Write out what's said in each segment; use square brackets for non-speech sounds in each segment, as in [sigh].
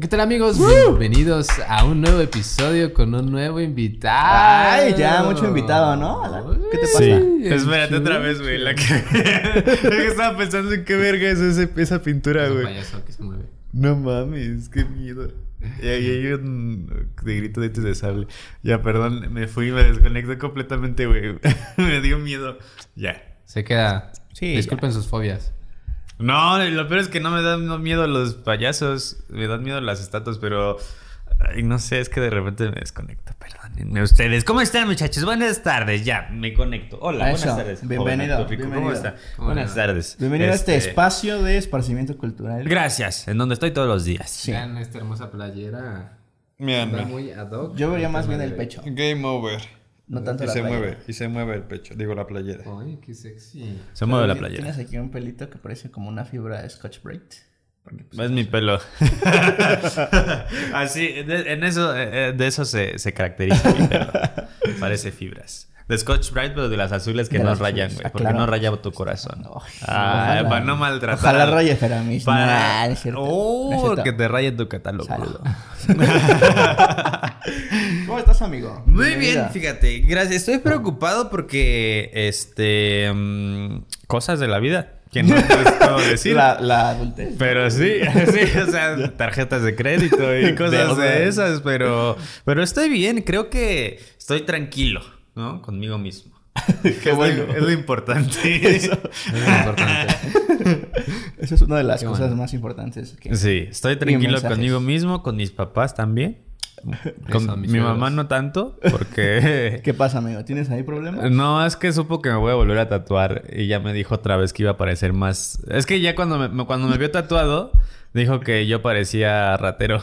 ¿Qué tal amigos? Bienvenidos a un nuevo episodio con un nuevo invitado. Ay, ya mucho invitado, ¿no? ¿Qué te pasa? Sí. Espérate otra vez, güey. La que... [laughs] Es que estaba pensando en qué verga es ese- esa pintura, Es un güey. payaso que se mueve. No mames, qué miedo. Y ahí hay un de grito de de sable. Ya, perdón, me fui, me desconecté completamente, güey. [laughs] me dio miedo. Ya. Se queda. Sí, Disculpen sus fobias. No, lo peor es que no me dan miedo los payasos. Me dan miedo las estatuas, pero. Ay, no sé, es que de repente me desconecto. Perdónenme ustedes. ¿Cómo están, muchachos? Buenas tardes. Ya, me conecto. Hola, Eso, buenas tardes. bienvenido, joven rico. ¿Cómo bienvenido. está? ¿Cómo Buenas tardes. Bienvenido a este Este, espacio de esparcimiento cultural. Gracias, en donde estoy todos los días. Sí. Vean esta hermosa playera. Miren, Está muy ad hoc. Yo vería más bien el pecho. Game over. No tanto y la se playera. mueve, y se mueve el pecho, digo la playera. Ay, qué sexy. Se mueve la Tienes playera. aquí un pelito que parece como una fibra de Scotch Brite. Porque, pues, Es mi pelo. [laughs] Así, de, en eso, eh, eh, de eso se, se caracteriza mi pelo. [laughs] Parece fibras. De Scotch Bright, pero de las azules que De no rayan, güey. Ah, Porque no raya tu corazón. Ah, para no maltratar. Ojalá raye Feramis. Para... Nah, no es cierto. Oh, No es cierto. que te raye tu catálogo. Saludo. [laughs] ¿Cómo estás, amigo? Muy bien, fíjate. Gracias. Estoy preocupado porque, este, mm, cosas de la vida que no puedo [laughs] decir. La, la adultez. Pero sí, [laughs] sí, o sea, tarjetas de crédito y cosas Deudas. de esas, pero, pero estoy bien, creo que estoy tranquilo, ¿no? Conmigo mismo. [laughs] Qué bueno. Es lo importante. [laughs] Es muy importante. Esa es una de las Qué cosas bueno. más importantes. Que... Sí, estoy tranquilo conmigo mismo, con mis papás también. Con mi suegros. mamá no tanto, porque... [laughs] ¿Qué pasa, amigo? ¿Tienes ahí problemas? No, es que supo que me voy a volver a tatuar y ya me dijo otra vez que iba a parecer más... Es que ya cuando me, cuando me vio tatuado, dijo que yo parecía ratero.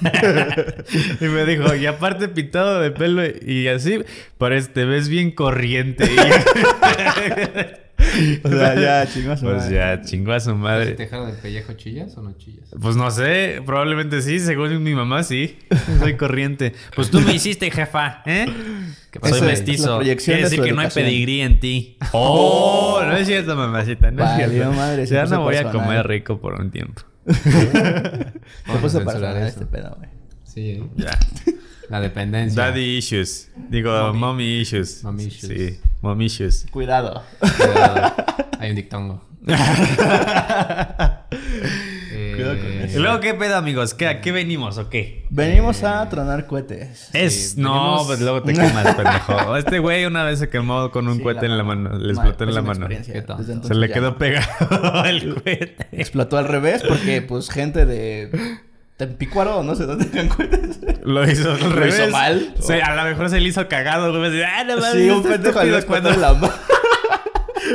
[laughs] y me dijo, y aparte pintado de pelo y así, parece, te ves bien corriente. [laughs] [laughs] O sea, ya, chingó a su Pues madre. ya, chingó a su ¿Si madre. te dejaron el pellejo chillas o no chillas? Pues no sé, probablemente sí, según mi mamá sí. [laughs] Soy corriente. Pues tú me hiciste, jefa, ¿eh? ¿Qué Soy es mestizo. Quiere de decir que no hay pedigrí en ti. ¡Oh! No es cierto, mamacita. No es Valió cierto. madre, ya no voy a comer rico por un tiempo. [laughs] Se Vamos puso a para este pedo, güey. Sí, ¿eh? Ya. La dependencia. Daddy issues. Digo, Mommy. mommy, issues. Mommy issues. Sí, mommy issues. Cuidado. Cuidado. Hay un dictongo. Eh, [laughs] Cuidado con ¿Y eso. luego qué pedo, amigos? ¿Qué, ¿A qué venimos o qué? Venimos a tronar cohetes. Es... Sí, no, venimos- pues luego te [laughs] quemas, pendejo. Este güey una vez se quemó con un Sí, cohete en la mano. Le explotó en la mano. Se le quedó pegado [laughs] el cohete. Explotó al revés porque, pues, gente de Tempicuaro, no sé dónde tengan cohetes. Lo hizo al ¿Lo revés. hizo mal? Sí, a lo mejor se le hizo cagado, güey. Así, Ah, no mames, Sí, un este pendejo explotó cuando- la. [laughs]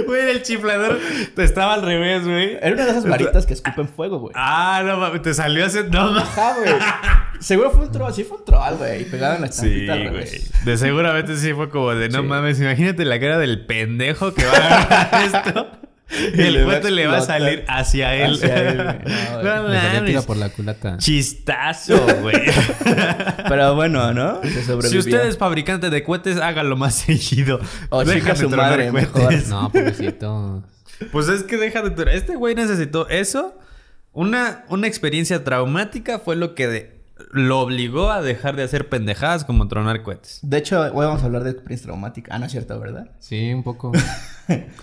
Güey, el chiflador estaba al revés, güey. Era una de esas varitas que escupen fuego, güey. Ah, no mames, te salió así. No mames. Ajá, güey. [laughs] Seguro fue un troll, sí fue un troll, güey. Y pegaron la Sí, estampita al güey. revés. De seguramente sí fue como de no Sí. mames, imagínate la cara del pendejo que va a [laughs] esto. [laughs] El cohete le va a salir hacia él. hacia él, güey. [laughs] No. No tiro mames. por la culata. Chistazo, güey. [laughs] Pero bueno, ¿no? Se si usted es fabricante de cohetes, hágalo más seguido. O Deja su madre, cohetes. No, pobrecito. Pues es que deja de tronar. Este güey necesitó eso. Una, una experiencia traumática fue lo que de- lo obligó a dejar de hacer pendejadas como tronar cohetes. De hecho, hoy vamos a hablar de experiencia traumática. Ah, no es cierto, ¿verdad? Sí, un poco.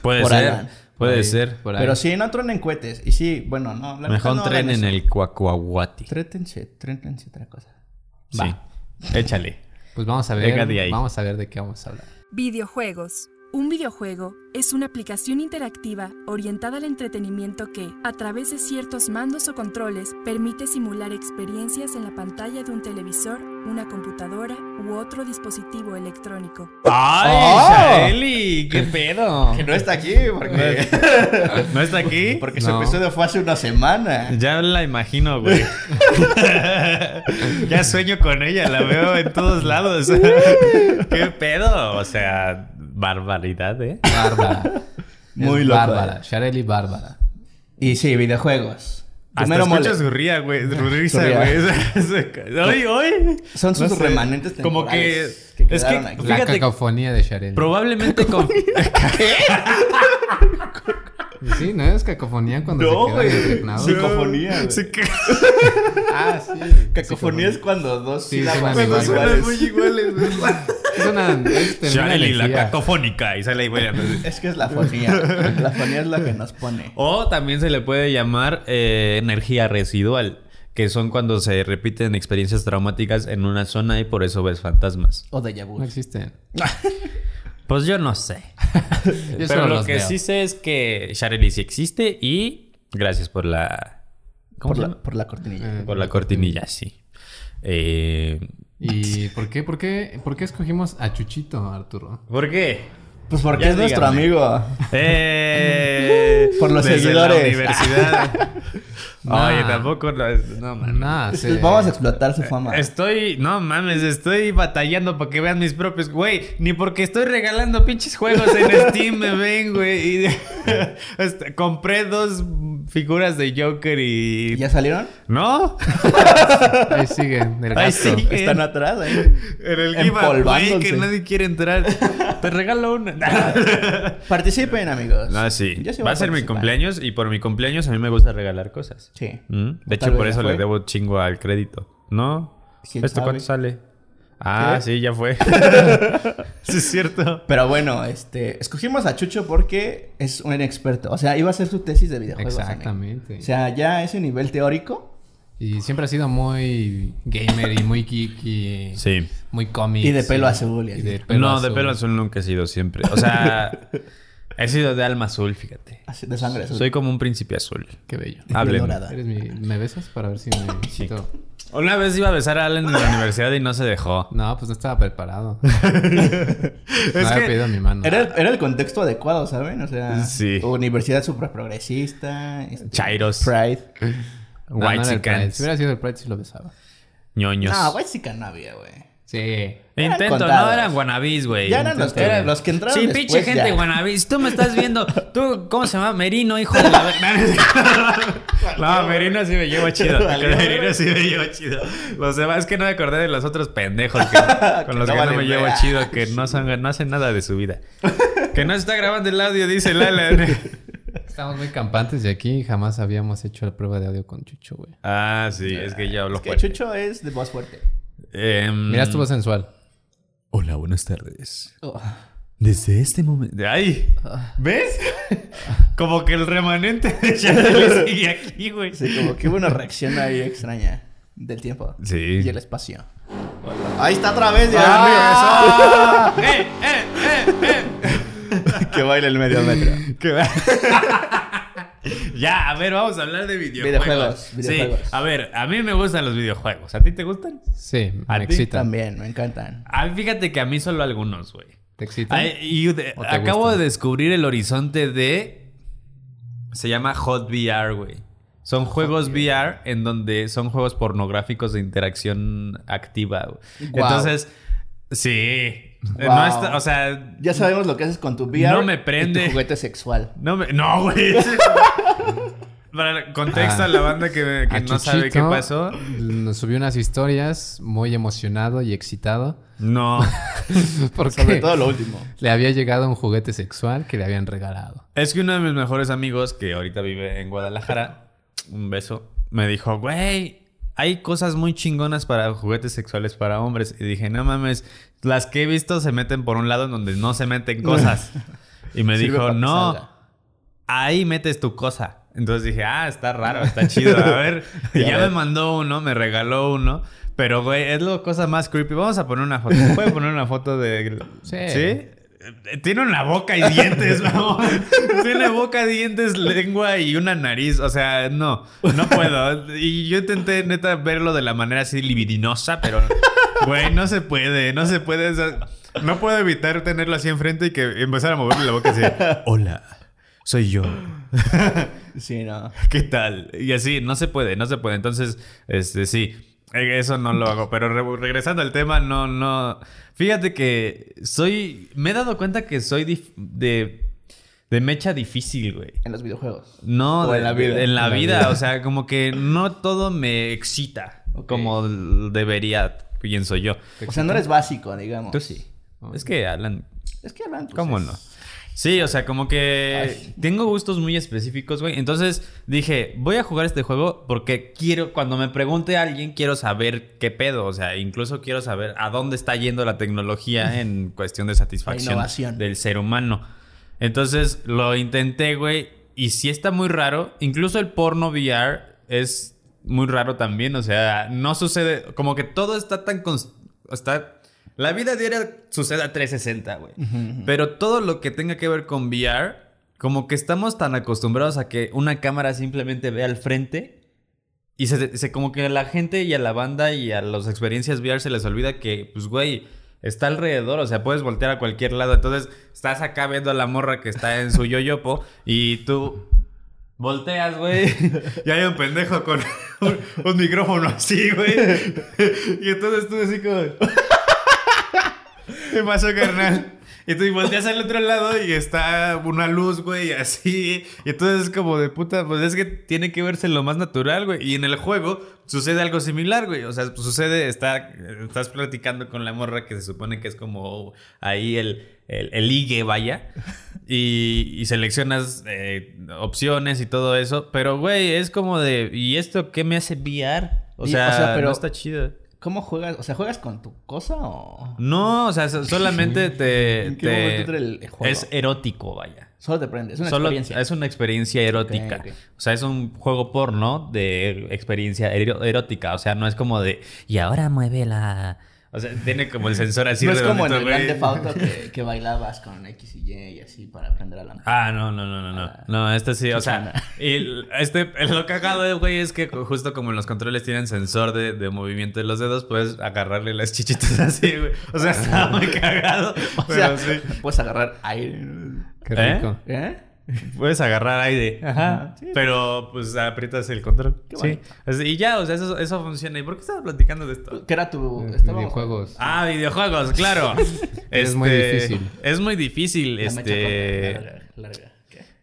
Puede Por ser. Puede ahí, ser. por ahí. Pero sí, no tronen cohetes. Y sí, bueno, no. la Mejor no tren en el Cuacuahuati. Trétense, trétense otra cosa. Sí. Échale. Pues vamos a Venga ver. de ahí. Vamos a ver de qué vamos a hablar. Videojuegos. Un videojuego es una aplicación interactiva orientada al entretenimiento que, a través de ciertos mandos o controles, permite simular experiencias en la pantalla de un televisor, una computadora u otro dispositivo electrónico. ¡Ay, ¡Oh! Shaeli! ¿Qué pedo? Que no está aquí porque, [laughs] ¿No está aquí? porque su No. episodio fue hace una semana. Ya la imagino, güey. [laughs] ya sueño con ella, la veo en todos lados. [laughs] ¿Qué pedo? O sea, barbaridad, ¿eh? Bárbara. [laughs] Muy loco, Bárbara. eh. Shareli Bárbara. Y sí, videojuegos. Hasta Primero escucho mole. su ría, güey. Su risa, güey. [laughs] ¡Ay, ay! Son sus No sé. remanentes Como que... es que... aquí. La Fíjate, cacofonía de Shareli. probablemente con... [laughs] Sí, ¿no es cacofonía cuando No, se quedan güey. impregnados? Psicofonía. Ah, sí. Cacofonía es cuando dos Sí, sílabas suenan son igual. iguales. iguales, güey. [laughs] Es una, es tener una Charlie, la cacofónica. Y sale güey. Es que es la fonía. La fonía es la que nos pone. O también se le puede llamar eh, energía residual, que son cuando se repiten experiencias traumáticas en una zona y por eso ves fantasmas. O de vu. No existen. [laughs] Pues yo no sé. [laughs] Yo Pero lo que veo. sí sé es que Sharely sí existe y gracias por la... ¿Cómo Por se la, llama? por la cortinilla. Eh, Por la cortinilla, sí. Eh, ¿Y por qué, por qué, por qué escogimos a Chuchito, Arturo? ¿Por qué? Pues porque Ya es nuestro amigo. Eh, Por los desde seguidores. La universidad. [laughs] Nah. Oye, tampoco... No, no se- Vamos a explotar su fama. Estoy, no mames, estoy batallando para que vean mis propios, güey, ni porque estoy regalando pinches juegos en [laughs] Steam me ven, güey. Y [laughs] este, compré dos figuras de Joker y ¿Ya salieron? ¿No? Ahí siguen, el Ahí sí. Están atrás ahí. En el giveaway que nadie quiere entrar. Te regalo una. [laughs] Participen, amigos. No, sí. Yo sí Va a ser mi cumpleaños y por mi cumpleaños a mí me gusta regalar cosas. Sí. Mm, De hecho, por eso le debo chingo al crédito. ¿No? ¿Quién ¿Esto sabe? cuánto sale? Ah, ¿Qué? sí, ya fue. [laughs] sí, es cierto. Pero bueno, este, escogimos a Chucho porque es un experto. O sea, iba a hacer su tesis de videojuegos. amigo. Exactamente. O sea, ya ese nivel teórico Y siempre ha sido muy gamer y muy geek y Sí. muy cómic. Y de pelo azul y Y así. de pelo no, azul. de pelo azul nunca he sido siempre. O sea, he sido de alma azul, fíjate. así de sangre azul. Soy como un príncipe azul. Qué bello. de piel hábleme. dorada. ¿Eres mi... ¿Me besas para ver si me Sí. Una vez iba a besar a Alan en la universidad y no se dejó. No, pues no estaba preparado. [laughs] Es no había pedido mi mano. Era, el- era el contexto adecuado, ¿saben? O sea, Sí. universidad super progresista. este, Chairos. Pride. White chickens. Si hubiera sido el Pride, sí lo besaba. ñoños. No, sí que no había, güey. Sí. eran Intento, no eran guanabis, güey. Ya eran los que, los que entraron Sí, después pinche gente ya. guanabis. Tú me estás viendo. [laughs] Tú, ¿cómo se llama? Merino, hijo de la verga. [laughs] No, Merino sí me llevo chido. Merino sí me llevo chido. Los demás, es que no me acordé de los otros pendejos que- [laughs] con los no que no me llevo chido, que no, son, no hacen nada de su vida. Que no se está grabando el audio, dice Lala. Estamos muy campantes y aquí jamás habíamos hecho la prueba de audio con Chucho, güey. Ah, sí, es que yo hablo Es que fuerte. Chucho es de voz fuerte. Em, Mira, estuvo sensual. Hola, buenas tardes. Oh. Desde este momento. ¡Ay! ¿Ves? [laughs] Como que el remanente de [laughs] Chanel sigue aquí, güey. Sí, como que hubo una reacción ahí extraña del tiempo. Sí. Y el espacio. Ahí está otra vez, Dios ¡Ah! [laughs] ¡Eh, eh, eh, eh! Que baila el medio metro. [laughs] [laughs] Ya, a ver, vamos a hablar de videojuegos. Videojuegos, videojuegos. Sí, a ver, a mí me gustan los videojuegos. ¿A ti te gustan? Sí, ¿A me excitan. También, me encantan. A mí, fíjate que a mí solo algunos, güey. ¿Te excitan? Ay, y de- ¿O te acabo gustan? de descubrir el horizonte de. Se llama Hot VR, güey. Son juegos VR en donde son juegos pornográficos de interacción activa. Guau. Entonces, sí. No está- o sea, Ya sabemos lo que haces con tu VR. No me y prende. tu juguete sexual. no me. No, güey. [laughs] Para el contexto Ah. a la banda que, que A no sabe qué pasó. Nos subió unas historias muy emocionado y excitado. No. [laughs] Porque Sobre todo lo último. le había llegado un juguete sexual que le habían regalado. Es que uno de mis mejores amigos, que ahorita vive en Guadalajara, un beso, me dijo, güey, hay cosas muy chingonas para juguetes sexuales para hombres. Y dije, no mames, las que he visto se meten por un lado en donde no se meten cosas. [laughs] Y me dijo, no, salga". ahí metes tu cosa. Entonces dije, ah, está raro, está chido. A ver, [laughs] y Ya me mandó uno, me regaló uno. Pero, güey, es la cosa más creepy. Vamos a poner una foto. ¿Se puede poner una foto de...? Sí. ¿Sí? Eh, Tiene una boca y dientes, [laughs] vamos. Tiene boca, dientes, lengua y una nariz. O sea, no, no puedo. Y yo intenté, neta, verlo de la manera así libidinosa, pero, güey, no se puede, no se puede. no puedo evitar tenerlo así enfrente y que empezar a moverle la boca así. Hola, soy yo. [laughs] Sí, no. ¿Qué tal? Y así, no se puede, no se puede. Entonces, este, sí, eh, eso no lo hago. Pero re- regresando al tema, no, no. Fíjate que soy. Me he dado cuenta que soy de. De mecha difícil, güey. En los videojuegos. No, O de- en la vida. en la En la vida, o sea, como que no todo me excita como debería, pienso yo. O sea, no eres básico, digamos. Tú sí. Es que Alan, Es que hablan. pues, ¿cómo es- no? Sí, o sea, como que Ay. tengo gustos muy específicos, güey. Entonces dije, voy a jugar este juego porque quiero, cuando me pregunte a alguien, quiero saber qué pedo. O sea, incluso quiero saber a dónde está yendo la tecnología [laughs] en cuestión de satisfacción innovación. del ser humano. Entonces lo intenté, güey. Y sí está muy raro. Incluso el porno VR es muy raro también. O sea, no sucede. Como que todo está tan. Está. La vida diaria sucede a 360, güey. Pero todo lo que tenga que ver con VR, como que estamos tan acostumbrados a que una cámara simplemente ve al frente. Y se, se- como que a la gente y a la banda y a las experiencias VR se les olvida que, pues, güey, está alrededor. O sea, puedes voltear a cualquier lado. Entonces, estás acá viendo a la morra que está en su yoyopo y tú volteas, güey. [laughs] Y hay un pendejo con un, un micrófono así, güey. [laughs] Y entonces tú así como... [laughs] ¿Qué pasó, carnal? Y tú volteas al otro lado y está una luz, güey, así. Y entonces es como de puta, pues es que tiene que verse lo más natural, güey. Y en el juego sucede algo similar, güey. O sea, pues sucede, está, estás platicando con la morra que se supone que es como ahí el, el, el ligue, vaya. [laughs] Y, y seleccionas eh, opciones y todo eso. Pero, güey, es como de, ¿y esto qué me hace VR? O Y- sea, o sea, pero- no está chido. ¿Cómo juegas? O sea, ¿juegas con tu cosa o...? No, o sea, so- [laughs] solamente te... ¿En qué te- momento entra el juego? Es erótico, vaya. Solo te prende. Es una Solo experiencia. es una experiencia erótica. O sea, es un juego porno de experiencia erótica. O sea, no es como de... Y ahora mueve la... O sea, tiene como el sensor así no es como en el. Grande Auto que, que bailabas con X y Y y así para aprender a la [laughs] Ah, no, no, no, no, no. Ah, No, este sí, o sea, y este, [laughs] lo cagado, güey, es que justo como en los controles tienen sensor de, de movimiento de los dedos, puedes agarrarle las chichitas [laughs] así, güey. O sea, está muy cagado. O pero sea, sí. puedes agarrar aire. Qué ¿Eh? rico. ¿Eh? [laughs] Puedes agarrar aire. Ajá, sí. Pero pues aprietas el control. Qué sí. Y ya, o sea, eso, eso funciona. ¿Y por qué estabas platicando de esto? ¿Qué era tu...? Eh, Videojuegos. Ah, videojuegos, claro. [laughs] Es muy Este, difícil. Es muy difícil. La Este. larga, larga.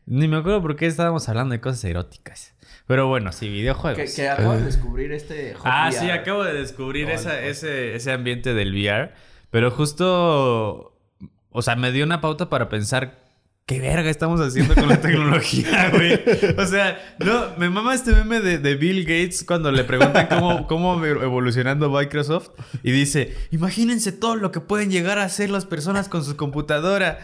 Ni me acuerdo por qué estábamos hablando de cosas eróticas. Pero bueno, sí, videojuegos. Que, que acabas de descubrir este... hot Ah, VR. sí, acabo de descubrir esa- el- ese, ese ambiente del VR. Pero justo. O sea, me dio una pauta para pensar. ¿Qué verga estamos haciendo con la [laughs] tecnología, güey? O sea, no, me mama este meme de, de Bill Gates cuando le preguntan cómo, cómo evolucionando Microsoft. Y dice, imagínense todo lo que pueden llegar a hacer las personas con su computadora.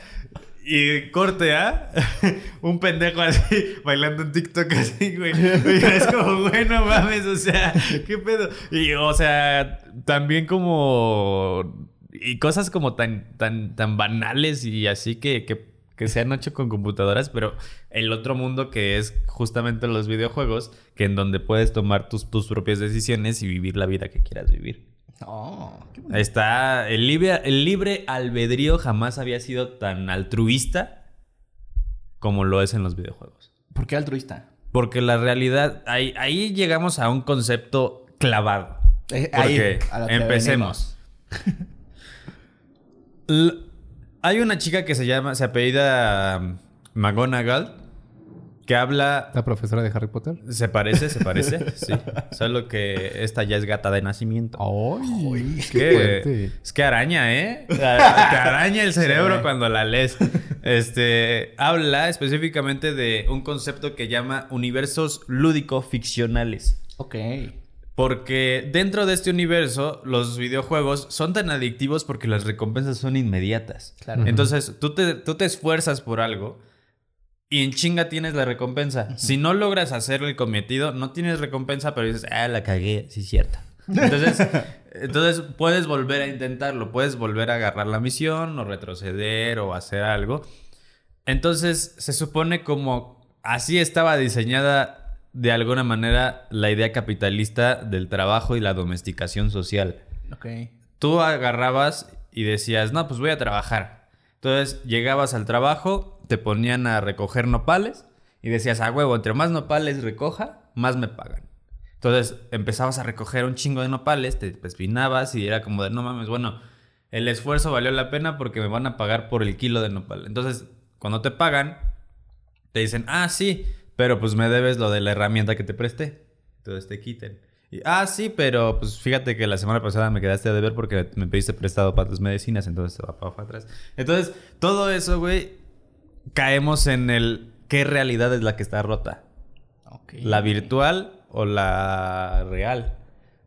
Y corte, ¿ah? [laughs] Un pendejo así, bailando en TikTok así, güey. Y es como, güey, no mames, o sea, ¿qué pedo? Y, o sea, también como... Y cosas como tan, tan, tan banales y así que, que, que se han hecho con computadoras, pero el otro mundo que es justamente los videojuegos, que en donde puedes tomar tus, tus propias decisiones y vivir la vida que quieras vivir. Oh, qué bonito. Está. El libre, el libre albedrío jamás había sido tan altruista como lo es en los videojuegos. ¿Por qué altruista? Porque la realidad. Ahí, ahí llegamos a un concepto clavado. Eh, ahí, Porque a empecemos. Hay una chica que se llama. Se apellida um, McGonagall. Que habla. ¿La profesora de Harry Potter? Se parece, se parece. [laughs] sí. Solo que esta ya es gata de nacimiento. ¡Ay! Es ¡Qué que, fuerte! es que araña, ¿eh? [laughs] Te araña el cerebro Sí. cuando la lees. Este, habla específicamente de un concepto que llama universos lúdico-ficcionales. Ok. Porque dentro de este universo, los videojuegos son tan adictivos porque las recompensas son inmediatas. Claro. Entonces, tú te, tú te esfuerzas por algo y en chinga tienes la recompensa. Si no logras hacer el cometido, no tienes recompensa, pero dices, ah, la cagué, sí, cierto. Entonces, [laughs] entonces puedes volver a intentarlo, puedes volver a agarrar la misión o retroceder o hacer algo. Entonces, se supone como así estaba diseñada de alguna manera la idea capitalista del trabajo y la domesticación social Ok. tú agarrabas y decías, no, pues voy a trabajar. Entonces llegabas al trabajo, te ponían a recoger nopales y decías, a huevo, entre más nopales recoja, más me pagan. Entonces empezabas a recoger un chingo de nopales, te espinabas y era como de, no mames, bueno, el esfuerzo valió la pena porque me van a pagar por el kilo de nopal. Entonces, cuando te pagan, te dicen, ah, sí, pero pues me debes lo de la herramienta que te presté. Entonces te quiten. Y, ah, sí, pero pues fíjate que la semana pasada me quedaste a deber porque me pediste prestado para tus medicinas, entonces te va para atrás. Entonces, todo eso, güey, caemos en el qué realidad es la que está rota. ¿La virtual o la real?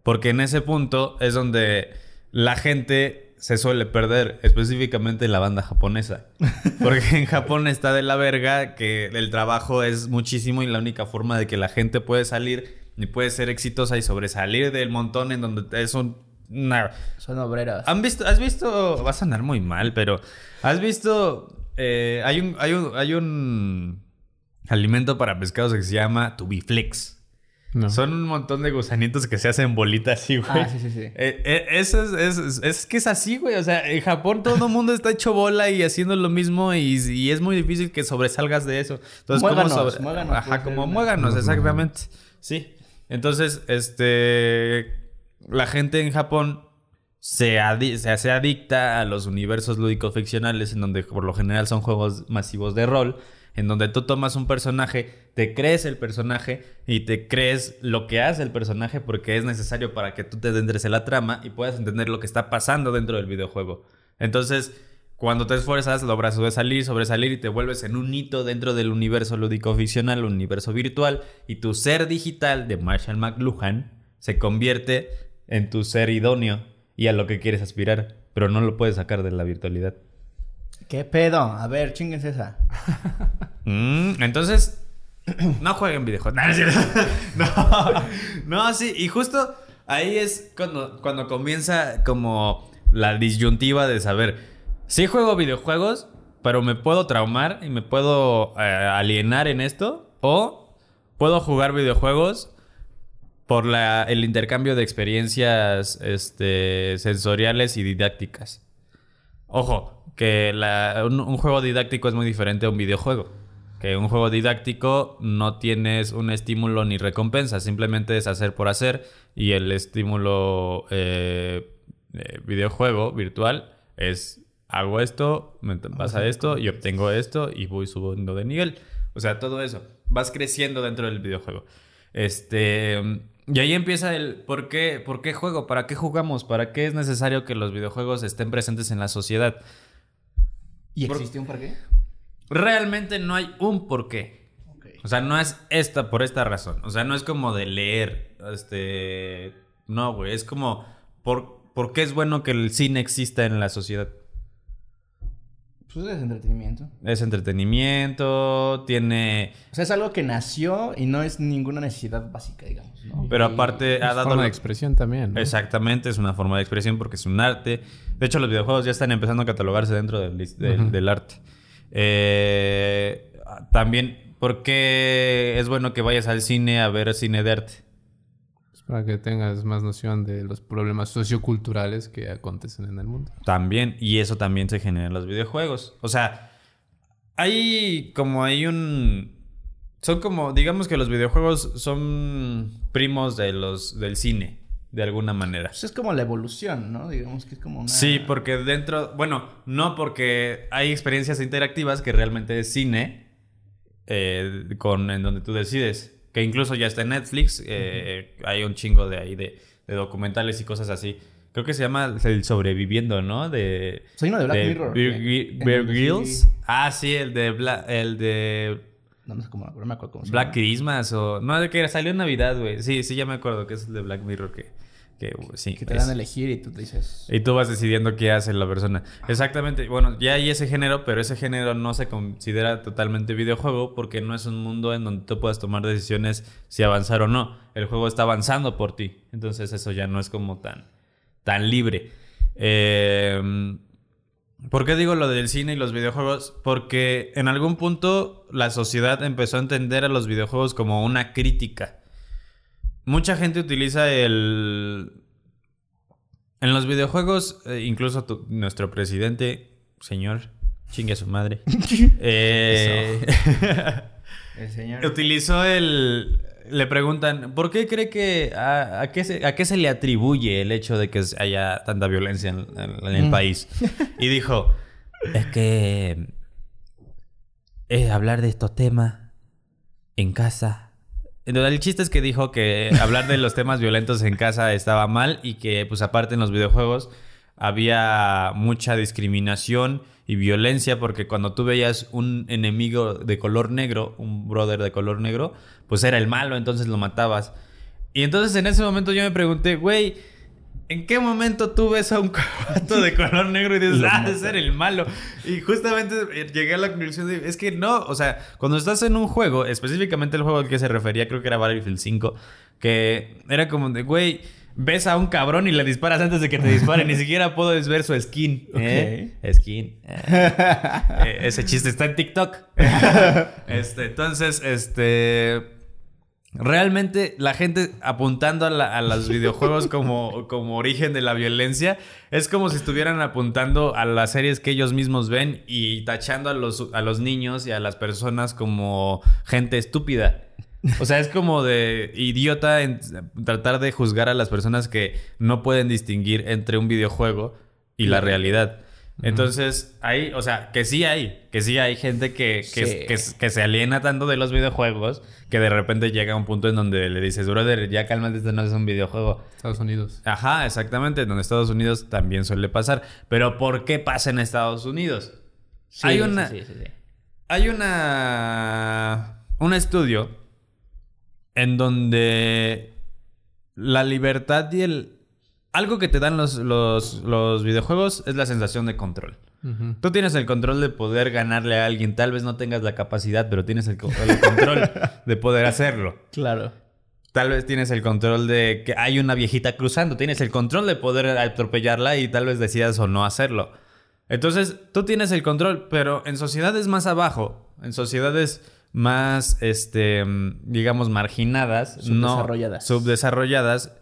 Porque en ese punto es donde la gente se suele perder, específicamente la banda japonesa. [laughs] Porque en Japón está de la verga que el trabajo es muchísimo y la única forma de que la gente puede salir y puede ser exitosa y sobresalir del montón en donde es un... una- Son obreras. ¿Han visto, has visto, va a sonar muy mal, pero has visto, eh, hay un, hay un, hay un alimento para pescados que se llama tubiflex. No. Son un montón de gusanitos que se hacen bolitas así, güey. Ah, sí, sí, sí. Eh, eh, eso es, es, es que es así, güey. O sea, en Japón todo el mundo está hecho bola y haciendo lo mismo y, y es muy difícil que sobresalgas de eso. Entonces, ¿cómo Muéganos, sobre- muéganos Ajá, ser como una- muéganos, exactamente. Sí. Entonces, este... La gente en Japón se, adi- se hace adicta a los universos lúdicos ficcionales en donde por lo general son juegos masivos de rol, en donde tú tomas un personaje, te crees el personaje y te crees lo que hace el personaje porque es necesario para que tú te adentres en la trama y puedas entender lo que está pasando dentro del videojuego. Entonces, cuando te esfuerzas, logras sobresalir, sobresalir y te vuelves en un hito dentro del universo lúdico ficcional, universo virtual, y tu ser digital de Marshall McLuhan se convierte en tu ser idóneo y a lo que quieres aspirar, pero no lo puedes sacar de la virtualidad. ¿Qué pedo? A ver, chinguense esa. [laughs] Mm, entonces, [clears throat] no jueguen videojuegos. [laughs] [laughs] No, no sí, y justo ahí es cuando, cuando comienza como la disyuntiva de saber, sí juego videojuegos, pero me puedo traumar y me puedo eh, alienar en esto, o puedo jugar videojuegos por la- el intercambio de experiencias este, sensoriales y didácticas. Ojo, que la- un, un juego didáctico es muy diferente a un videojuego. Que un juego didáctico no tienes un estímulo ni recompensa, simplemente es hacer por hacer y el estímulo eh, eh, videojuego virtual es hago esto, me pasa esto y obtengo esto y voy subiendo de nivel. O sea, todo eso. Vas creciendo dentro del videojuego. Este. Y ahí empieza el ¿por qué, por qué juego? ¿Para qué jugamos? ¿Para qué es necesario que los videojuegos estén presentes en la sociedad? ¿Y Por- existe un por qué? Realmente no hay un por qué. O sea, no es esta por esta razón. O sea, no es como de leer. Este. No, güey. Es como. ¿por, ¿Por qué es bueno que el cine exista en la sociedad? Pues es entretenimiento. Es entretenimiento, tiene. O sea, es algo que nació y no es ninguna necesidad básica, digamos, ¿no? Pero Y- aparte ha Es dado. forma de expresión también. ¿no? Exactamente, es una forma de expresión porque es un arte. De hecho, los videojuegos ya están empezando a catalogarse dentro del, del arte. Eh, también, ¿por qué es bueno que vayas al cine a ver cine de arte? Para que tengas más noción de los problemas socioculturales que acontecen en el mundo. También, y eso también se genera en los videojuegos. O sea, hay como hay un... Son como, digamos que los videojuegos son primos de los del cine, de alguna manera. Pues es como la evolución, ¿no? Digamos que es como una... Sí, porque dentro, bueno, no porque hay experiencias interactivas que realmente es cine, eh, con en donde tú decides, que incluso ya está en Netflix, eh, hay un chingo de ahí de, de documentales y cosas así. Creo que se llama El Sobreviviendo, ¿no? De, Soy uno de Black de Mirror. Bear, sí- Grylls. Ah, sí, el de, Bla- el de No, no sé cómo, no me acuerdo cómo se Black llama. Christmas o... No, de que salió en Navidad, güey. Sí, sí, ya me acuerdo que es el de Black Mirror que... que sí, Que te es- dan a elegir y tú te dices... y tú vas decidiendo qué hace la persona. Exactamente. Bueno, ya hay ese género, pero ese género no se considera totalmente videojuego porque no es un mundo en donde tú puedas tomar decisiones si avanzar o no. El juego está avanzando por ti. Entonces eso ya no es como tan, tan libre. Eh, ¿Por qué digo lo del cine y los videojuegos? Porque en algún punto la sociedad empezó a entender a los videojuegos como una crítica. Mucha gente utiliza el... En los videojuegos, eh, incluso tu- nuestro presidente, señor, chingue a su madre, [laughs] eh, El señor... utilizó el... Le preguntan, ¿por qué cree que... A, a qué se, ¿A qué se le atribuye el hecho de que haya tanta violencia en, en- en el Mm. país? [laughs] Y dijo, es que... Es hablar de estos temas en casa. Entonces, el chiste es que dijo que hablar de los temas violentos en casa estaba mal y que, pues aparte en los videojuegos había mucha discriminación y violencia porque cuando tú veías un enemigo de color negro, un brother de color negro, pues era el malo, entonces lo matabas. Y entonces en ese momento yo me pregunté, güey, ¿en qué momento tú ves a un [laughs] caballo de color negro y dices, ah, de ser el malo? Y justamente llegué a la conclusión de, es que no, o sea, cuando estás en un juego, específicamente el juego al que se refería, creo que era Battlefield 5, que era como de, güey, ves a un cabrón y le disparas antes de que te dispare. Ni siquiera puedes ver su skin. ¿eh? Skin. Eh, ese chiste está en TikTok. [laughs] este, entonces, este. Realmente la gente apuntando a, los videojuegos [laughs] como, como origen de la violencia es como si estuvieran apuntando a las series que ellos mismos ven y tachando a los, a los niños y a las personas como gente estúpida. O sea, es como de idiota en tratar de juzgar a las personas que no pueden distinguir entre un videojuego y la realidad. Entonces, hay, o sea, que sí hay, que sí hay gente que, que, se aliena tanto de los videojuegos que de repente llega a un punto en donde le dices, brother, ya cálmate, esto no es un videojuego. Estados Unidos. Ajá, exactamente, en Estados Unidos también suele pasar. Pero ¿por qué pasa en Estados Unidos? hay una. hay una. Un estudio en donde la libertad y el... Algo que te dan los, los, videojuegos es la sensación de control. Tú tienes el control de poder ganarle a alguien. Tal vez no tengas la capacidad, pero tienes el, el control [laughs] de poder hacerlo. Claro. Tal vez tienes el control de que hay una viejita cruzando. Tienes el control de poder atropellarla y tal vez decidas o no hacerlo. Entonces, tú tienes el control, pero en sociedades más abajo, en sociedades más, este, digamos, marginadas, subdesarrolladas. no subdesarrolladas.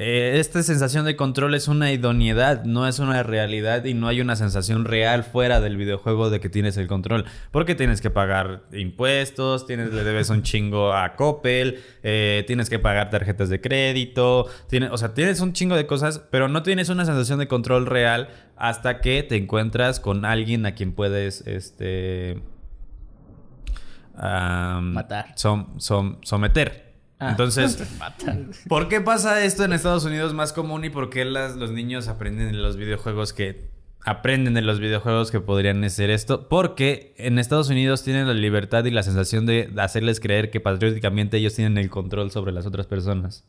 Eh, esta sensación de control es una idoneidad, no es una realidad y no hay una sensación real fuera del videojuego de que tienes el control. Porque tienes que pagar impuestos, tienes, le debes un chingo a Coppel, eh, tienes que pagar tarjetas de crédito, o sea, tienes un chingo de cosas, pero no tienes una sensación de control real hasta que te encuentras con alguien a quien puedes, este matar. someter. Ah. Entonces, [laughs] ¿por qué pasa esto en Estados Unidos más común y por qué los niños aprenden en los videojuegos que aprenden de los videojuegos que podrían hacer esto? Porque en Estados Unidos tienen la libertad y la sensación de hacerles creer que patrióticamente ellos tienen el control sobre las otras personas.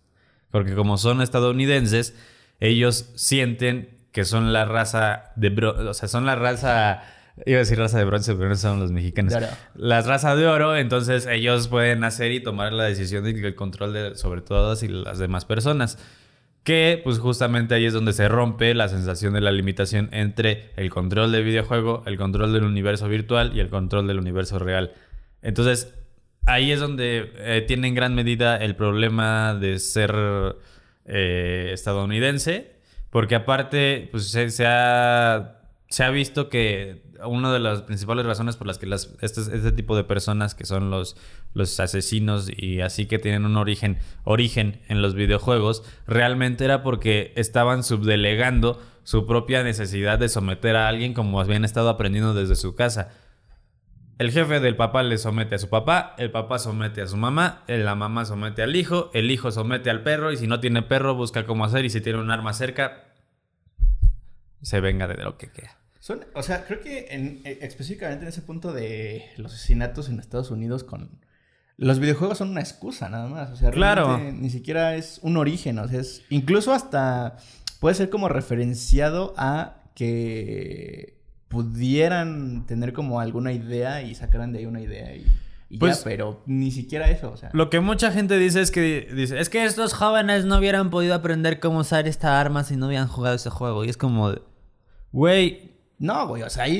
Porque como son estadounidenses, ellos sienten que son la raza de... o sea, son la raza Iba a decir raza de bronce, pero no son los mexicanos. Las razas de oro, entonces ellos pueden hacer y tomar la decisión y el control de sobre todas y las demás personas. Que pues justamente ahí es donde se rompe la sensación de la limitación entre el control del videojuego, el control del universo virtual y el control del universo real. Entonces ahí es donde eh, tiene en gran medida el problema de ser eh, estadounidense, porque aparte pues se ha se ha visto que una de las principales razones por las que las, este, este, tipo de personas que son los, los asesinos y así que tienen un origen, origen en los videojuegos, realmente era porque estaban subdelegando su propia necesidad de someter a alguien como habían estado aprendiendo desde su casa. El jefe del papá le somete a su papá, el papá somete a su mamá, la mamá somete al hijo, el hijo somete al perro y si no tiene perro busca cómo hacer y si tiene un arma cerca se venga de lo que queda o sea, creo que en, eh, específicamente en ese punto de los asesinatos en Estados Unidos con... Los videojuegos son una excusa nada más. O sea, claro. ni siquiera es un origen. O sea, es... Incluso hasta puede ser como referenciado a que pudieran tener como alguna idea y sacaran de ahí una idea y... pues, ya, pero ni siquiera eso, o sea. Lo que mucha gente dice es que dice, es que estos jóvenes no hubieran podido aprender cómo usar esta arma si no hubieran jugado ese juego. Y es como, güey, no, güey, o sea, ahí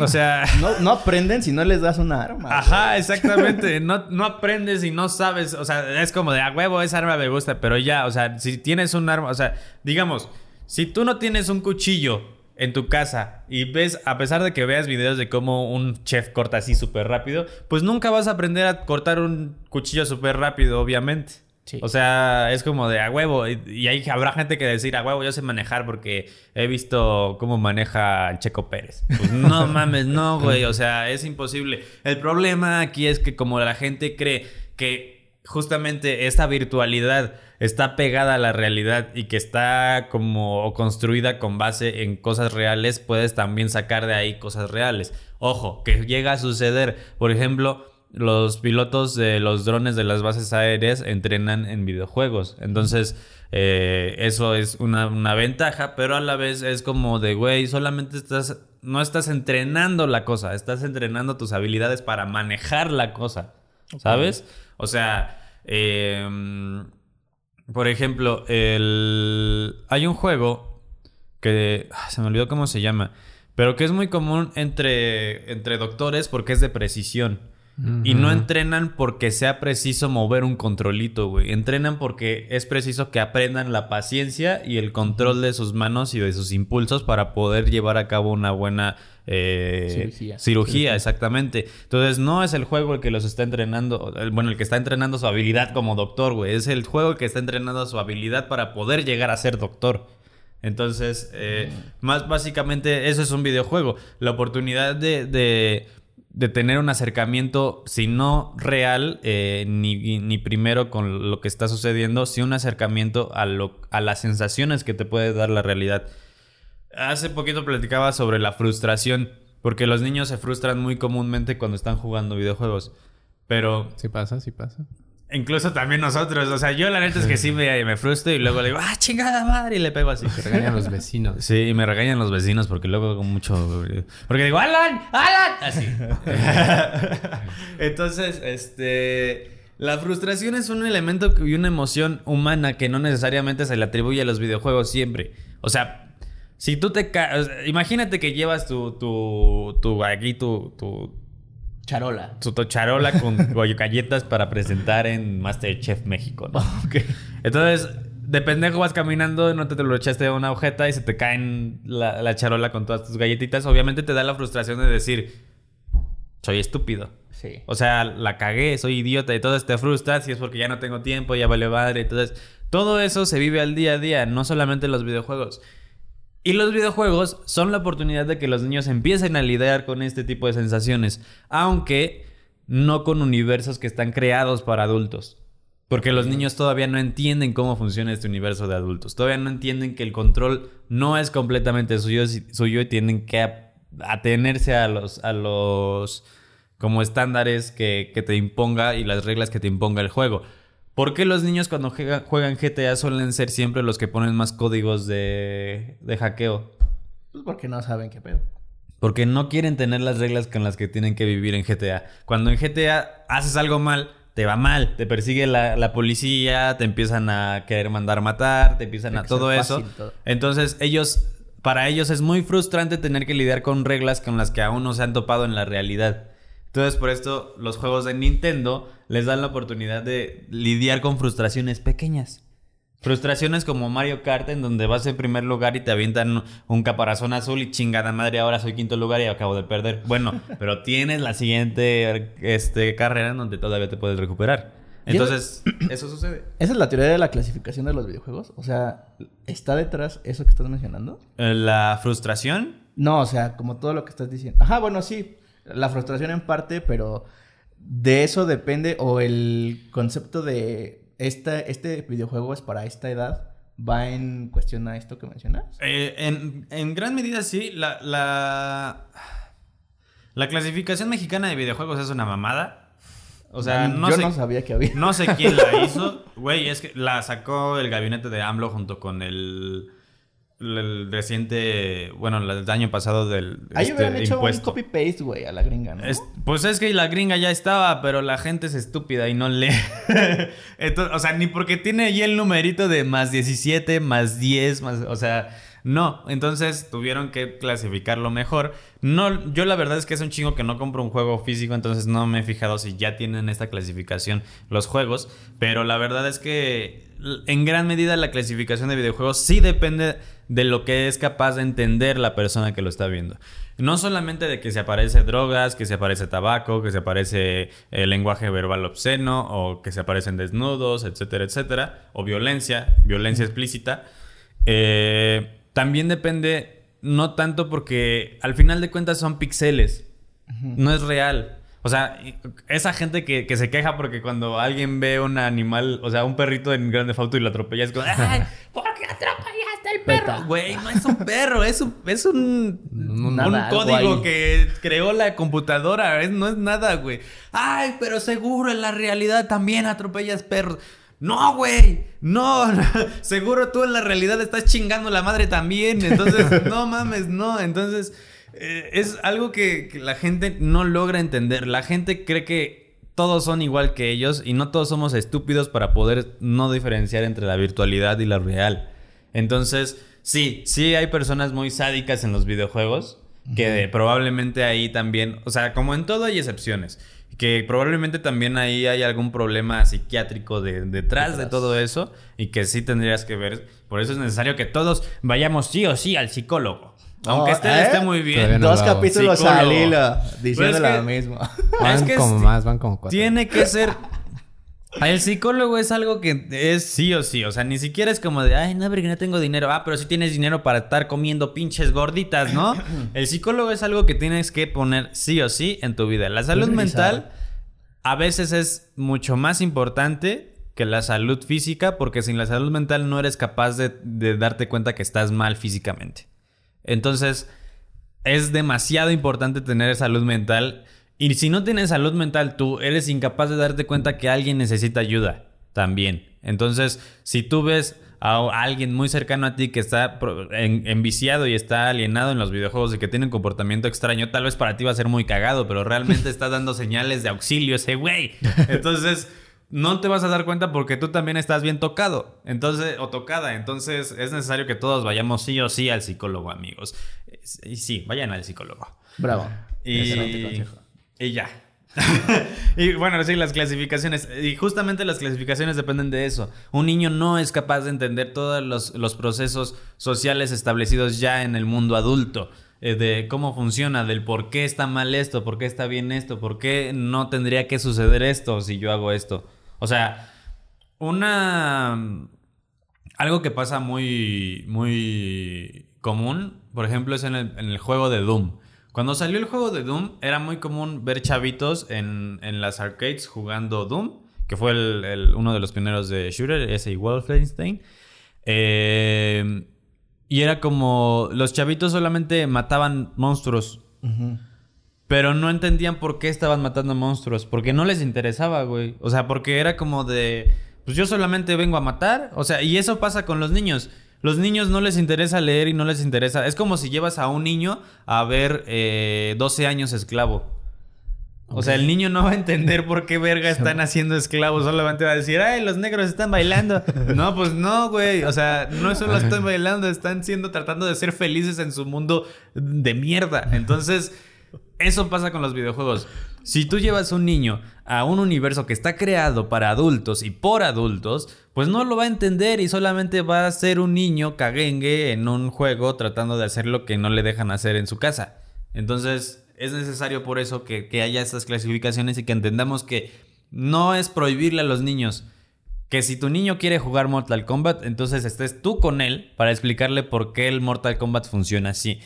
no, no, aprenden si no les das una arma. Ajá, exactamente. No, no aprendes y no sabes. O sea, es como de a huevo, esa arma me gusta, pero ya, o sea, si tienes un arma, o sea, digamos, si tú no tienes un cuchillo en tu casa y ves, a pesar de que veas videos de cómo un chef corta así súper rápido, pues nunca vas a aprender a cortar un cuchillo súper rápido, obviamente. O sea, es como de a huevo. Y, ahí habrá gente que decir a huevo, yo sé manejar porque he visto cómo maneja Checo Pérez. Pues no [laughs] mames, no, güey. O sea, es imposible. El problema aquí es que como la gente cree que justamente esta virtualidad está pegada a la realidad y que está como construida con base en cosas reales, puedes también sacar de ahí cosas reales. Ojo, que llega a suceder, por ejemplo, los pilotos de los drones de las bases aéreas entrenan en videojuegos. Entonces, eh, eso es una, una, ventaja, pero a la vez es como de, güey, solamente estás, no estás entrenando la cosa, estás entrenando tus habilidades para manejar la cosa, ¿sabes? O sea, em, por ejemplo, el... hay un juego que ah, se me olvidó cómo se llama, pero que es muy común entre, entre doctores porque es de precisión. Y no entrenan porque sea preciso mover un controlito, güey. Entrenan porque es preciso que aprendan la paciencia y el control de sus manos y de sus impulsos para poder llevar a cabo una buena eh, cirugía. exactamente. Entonces, no es el juego el que los está entrenando, bueno, el que está entrenando su habilidad como doctor, güey. Es el juego el que está entrenando su habilidad para poder llegar a ser doctor. Entonces, eh, más básicamente, eso es un videojuego. La oportunidad de de tener un acercamiento, si no real, eh, ni, primero con lo que está sucediendo, si un acercamiento a, lo, a las sensaciones que te puede dar la realidad. Hace poquito platicaba sobre la frustración, porque los niños se frustran muy comúnmente cuando están jugando videojuegos. Pero... Sí pasa, sí pasa. Incluso también nosotros. O sea, yo la neta es que sí me, me frustro y luego le digo, ¡ah, chingada madre! Y le pego así. Te regañan los vecinos. Sí, y me regañan los vecinos porque luego hago mucho. Porque digo, ¡Alan! ¡Alan! Así. [laughs] Entonces, este. La frustración es un elemento y una emoción humana que no necesariamente se le atribuye a los videojuegos siempre. O sea, si tú te. Imagínate que llevas tu. tu. tu. aquí tu. tu Charola. Su charola con [laughs] galletas para presentar en Masterchef México, ¿no? [laughs] Entonces, de pendejo vas caminando, no te, te lo echaste a una agujeta y se te caen la, la, charola con todas tus galletitas. Obviamente te da la frustración de decir, soy estúpido. Sí. O sea, la cagué, soy idiota y todo te frustra si es porque ya no tengo tiempo, ya vale madre. Entonces, todo eso se vive al día a día, no solamente en los videojuegos. Y los videojuegos son la oportunidad de que los niños empiecen a lidiar con este tipo de sensaciones, aunque no con universos que están creados para adultos. Porque los niños todavía no entienden cómo funciona este universo de adultos. Todavía no entienden que el control no es completamente suyo, suyo y tienen que atenerse a los, a los como estándares que, que te imponga y las reglas que te imponga el juego. ¿Por qué los niños cuando juegan GTA suelen ser siempre los que ponen más códigos de, de hackeo? Pues porque no saben qué pedo. Porque no quieren tener las reglas con las que tienen que vivir en GTA. Cuando en GTA haces algo mal, te va mal. Te persigue la, policía, te empiezan a querer mandar matar, te empiezan a todo eso. Entonces, ellos, para ellos es muy frustrante tener que lidiar con reglas con las que aún no se han topado en la realidad. Entonces, por esto, los juegos de Nintendo les dan la oportunidad de lidiar con frustraciones pequeñas. Frustraciones como Mario Kart, en donde vas en primer lugar y te avientan un caparazón azul y chingada madre, ahora soy quinto lugar y acabo de perder. Bueno, [laughs] pero tienes la siguiente este, carrera en donde todavía te puedes recuperar. Entonces, eso sucede. ¿Esa es la teoría de la clasificación de los videojuegos? O sea, ¿está detrás eso que estás mencionando? Eh, ¿La frustración? No, o sea, como todo lo que estás diciendo. Ajá, bueno, sí. La frustración en parte, pero de eso depende, o el concepto de esta, este videojuego es para esta edad, va en cuestión a esto que mencionas. Eh, en, gran medida sí, la, la, la, clasificación mexicana de videojuegos es una mamada. O sea, no Yo sé, no sabía que había. No sé quién la [laughs] hizo. Güey, es que la sacó el gabinete de AMLO junto con el el reciente, bueno, el año pasado del Ahí este, hubieran hecho un copy paste, güey, a la gringa, ¿no? pues es que la gringa ya estaba, pero la gente es estúpida y no lee. [laughs] Entonces, o sea, ni porque tiene ahí el numerito de más 17, más 10, más, o sea, no, entonces tuvieron que clasificarlo mejor. No, yo la verdad es que es un chingo que no compro un juego físico, entonces no me he fijado si ya tienen esta clasificación los juegos, pero la verdad es que en gran medida la clasificación de videojuegos sí depende de lo que es capaz de entender la persona que lo está viendo. No solamente de que se aparece drogas, que se aparece tabaco, que se aparece el eh, lenguaje verbal obsceno o que se aparecen desnudos, etcétera, etcétera, o violencia, violencia explícita. Eh, también depende, no tanto porque al final de cuentas son píxeles, no es real. O sea, esa gente que, que, se queja porque cuando alguien ve un animal, o sea, un perrito en grande auto y lo atropella, es como, [laughs] ¡ay! ¿Por perro? Güey, no es un perro, es un, es un, un código que creó la computadora, no es nada, güey. ¡Ay, pero seguro en la realidad también atropellas perros! No, güey. No, [laughs] seguro tú en la realidad estás chingando la madre también. Entonces, [laughs] no mames, no. Entonces, eh, es algo que, la gente no logra entender. La gente cree que todos son igual que ellos y no todos somos estúpidos para poder no diferenciar entre la virtualidad y la real. Entonces, sí, sí hay personas muy sádicas en los videojuegos que probablemente ahí también, o sea, como en todo hay excepciones que probablemente también ahí hay algún problema psiquiátrico detrás de todo eso y que sí tendrías que ver. Por eso es necesario que todos vayamos sí o sí al psicólogo. Aunque este ¿eh? esté muy bien. Dos capítulos al hilo diciendo lo mismo. [laughs] Van como más, van como cuatro. Tiene que ser. El psicólogo es algo que es sí o sí. O sea, ni siquiera es como de, ay, no, porque no tengo dinero. Ah, pero sí tienes dinero para estar comiendo pinches gorditas, ¿no? [coughs] El psicólogo es algo que tienes que poner sí o sí en tu vida. La salud mental a veces es mucho más importante que la salud física, porque sin la salud mental no eres capaz de, de darte cuenta que estás mal físicamente. Entonces, es demasiado importante tener salud mental. Y si no tienes salud mental tú, eres incapaz de darte cuenta que alguien necesita ayuda también. Entonces, si tú ves a alguien muy cercano a ti que está enviciado y está alienado en los videojuegos y que tiene un comportamiento extraño, tal vez para ti va a ser muy cagado, pero realmente [laughs] está dando señales de auxilio ese güey. Entonces, no te vas a dar cuenta porque tú también estás bien tocado. Entonces, o tocada. Entonces, es necesario que todos vayamos sí o sí al psicólogo, amigos. Y sí, vayan al psicólogo. Bravo. Y, y ya. [laughs] y bueno, sí, las clasificaciones. Y justamente las clasificaciones dependen de eso. Un niño no es capaz de entender todos los, los procesos sociales establecidos ya en el mundo adulto. Eh, de cómo funciona, del por qué está mal esto, por qué está bien esto, por qué no tendría que suceder esto si yo hago esto. O sea, una... Algo que pasa muy, muy común, por ejemplo, es en el, en el juego de Doom. Cuando salió el juego de Doom, era muy común ver chavitos en, en las arcades jugando Doom, que fue el, uno de los pioneros de Shooter, ese Wolfenstein. Eh, y era como los chavitos solamente mataban monstruos. Pero no entendían por qué estaban matando monstruos. Porque no les interesaba, güey. O sea, porque era como de... Pues yo solamente vengo a matar. O sea, y eso pasa con los niños. Los niños no les interesa leer y no les interesa... Es como si llevas a un niño a ver eh, 12 años esclavo. O sea, el niño no va a entender por qué verga [laughs] están haciendo esclavos. Solamente va a decir, ay, los negros están bailando. [laughs] no, pues no, güey. O sea, no solo están bailando, están siendo, tratando de ser felices en su mundo de mierda. Entonces, eso pasa con los videojuegos. Si tú llevas un niño a un universo que está creado para adultos y por adultos, pues no lo va a entender y solamente va a ser un niño caguengue en un juego tratando de hacer lo que no le dejan hacer en su casa. Entonces, es necesario por eso que, haya estas clasificaciones y que entendamos que no es prohibirle a los niños. Que si tu niño quiere jugar Mortal Kombat, entonces estés tú con él para explicarle por qué el Mortal Kombat funciona así.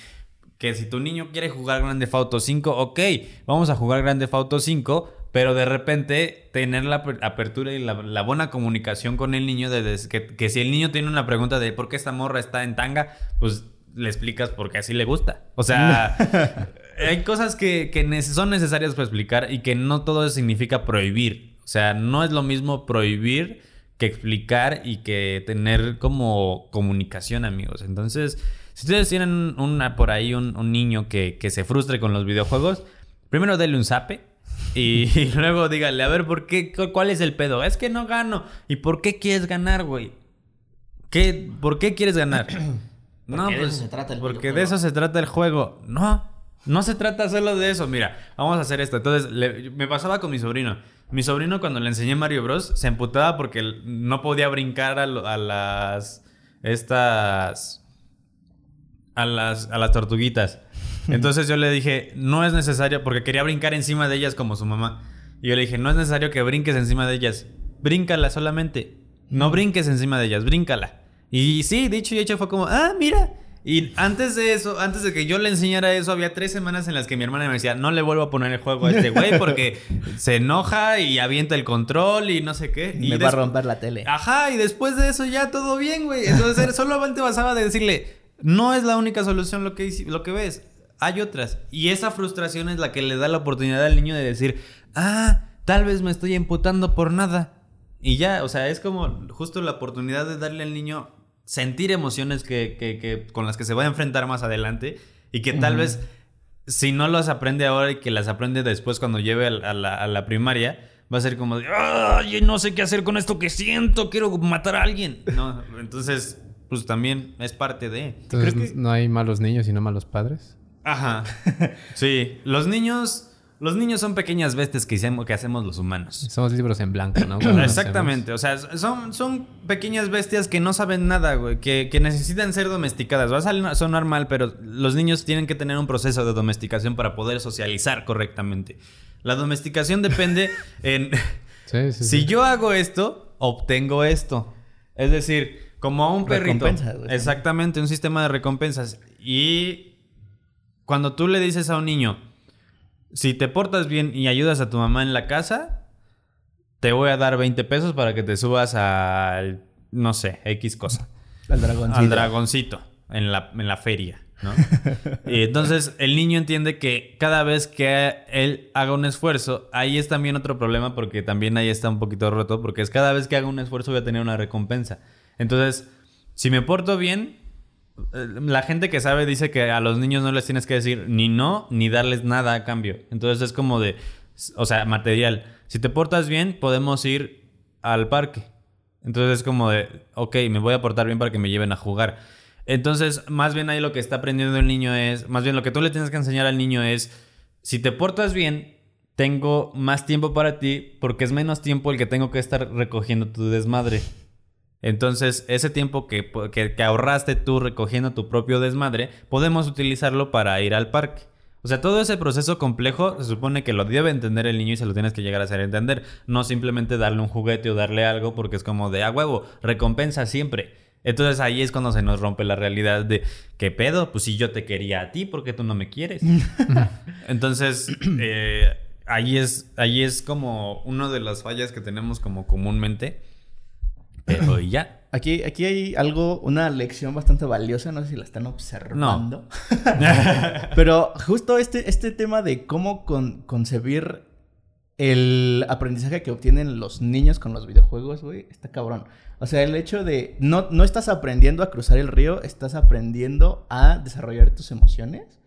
Que si tu niño quiere jugar Grande Auto 5, ok, vamos a jugar Grande Auto 5, pero de repente tener la apertura y la, buena comunicación con el niño, de, que, que, si el niño tiene una pregunta de por qué esta morra está en tanga, pues le explicas porque así le gusta. O sea, [laughs] hay cosas que, son necesarias para explicar y que no todo significa prohibir. O sea, no es lo mismo prohibir que explicar y que tener como comunicación, amigos. Entonces, si ustedes tienen una por ahí un, niño que, se frustre con los videojuegos, primero denle un zape. Y, [laughs] luego dígale, a ver, ¿por qué? ¿Cuál es el pedo? Es que no gano. ¿Y por qué quieres ganar, güey? ¿Qué, ¿Por qué quieres ganar? [clears throat] [clears throat] no, pues, porque de eso se trata el juego. No, no se trata solo de eso. Mira, vamos a hacer esto. Entonces, me pasaba con mi sobrino. Mi sobrino, cuando le enseñé Mario Bros., se emputaba porque no podía brincar a, las. Estas. A las, a las tortuguitas. [laughs] Entonces yo le dije, no es necesario, porque quería brincar encima de ellas como su mamá. Y yo le dije, no es necesario que brinques encima de ellas. Bríncala solamente. No brinques encima de ellas, bríncala. Y sí, dicho y hecho fue como, ah, mira, Y antes de eso, antes de que yo le enseñara eso, había tres semanas en las que mi hermana me decía, no le vuelvo a poner el juego a este güey [laughs] porque se enoja y avienta el control y no sé qué. Y me va a romper la tele. Ajá, y después de eso ya todo bien, güey. Entonces solamente basaba de decirle, no es la única solución lo que, lo que ves. Hay otras. Y esa frustración es la que le da la oportunidad al niño de decir, ah, tal vez me estoy imputando por nada. Y ya, o sea, es como justo la oportunidad de darle al niño sentir emociones que, que, que, con las que se va a enfrentar más adelante y que tal vez si no las aprende ahora y que las aprende después cuando lleve a la, a la primaria, va a ser como de, ¡ay, no sé qué hacer con esto que siento, quiero matar a alguien! No, entonces, pues también es parte de... Entonces, ¿no hay malos niños y no malos padres? Ajá. [laughs] sí, los niños los niños son pequeñas bestias que hacemos, que hacemos los humanos. Somos libros en blanco, ¿no? Exactamente. O sea, son, son pequeñas bestias que no saben nada, güey. Que, necesitan ser domesticadas. Va a sonar mal, pero los niños tienen que tener un proceso de domesticación para poder socializar correctamente. La domesticación depende [laughs] en... Sí, sí, si yo hago esto, obtengo esto. Es decir, como a un perrito. Exactamente, un sistema de recompensas. Y cuando tú le dices a un niño si te portas bien y ayudas a tu mamá en la casa, te voy a dar 20 pesos para que te subas al, no sé, X cosa. Al dragoncito. Al dragoncito en la, en la feria, ¿no? [laughs] y entonces el niño entiende que cada vez que él haga un esfuerzo, ahí es también otro problema porque también ahí está un poquito roto, porque es cada vez que haga un esfuerzo voy a tener una recompensa. Entonces, si me porto bien, la gente que sabe dice que a los niños no les tienes que decir ni no, ni darles nada a cambio. Entonces es como de, o sea, material. Si te portas bien, podemos ir al parque. Entonces es como de, ok, me voy a portar bien para que me lleven a jugar. Entonces, más bien ahí lo que está aprendiendo el niño es, más bien lo que tú le tienes que enseñar al niño es, si te portas bien, tengo más tiempo para ti porque es menos tiempo el que tengo que estar recogiendo tu desmadre. Entonces, ese tiempo que, ahorraste tú recogiendo tu propio desmadre, podemos utilizarlo para ir al parque. O sea, todo ese proceso complejo se supone que lo debe entender el niño y se lo tienes que llegar a hacer entender. No simplemente darle un juguete o darle algo porque es como de a huevo, recompensa siempre. Entonces ahí es cuando se nos rompe la realidad de ¿qué pedo? Pues si yo te quería a ti, ¿por qué tú no me quieres? [laughs] Entonces, eh, ahí, es, ahí es como una de las fallas que tenemos como comúnmente pero [clears throat] ya. Aquí, aquí hay algo, una lección bastante valiosa, no sé si la están observando. [laughs] Pero justo este, este tema de cómo concebir el aprendizaje que obtienen los niños con los videojuegos, güey, está cabrón. O sea, el hecho de no, no estás aprendiendo a cruzar el río, estás aprendiendo a desarrollar tus emociones.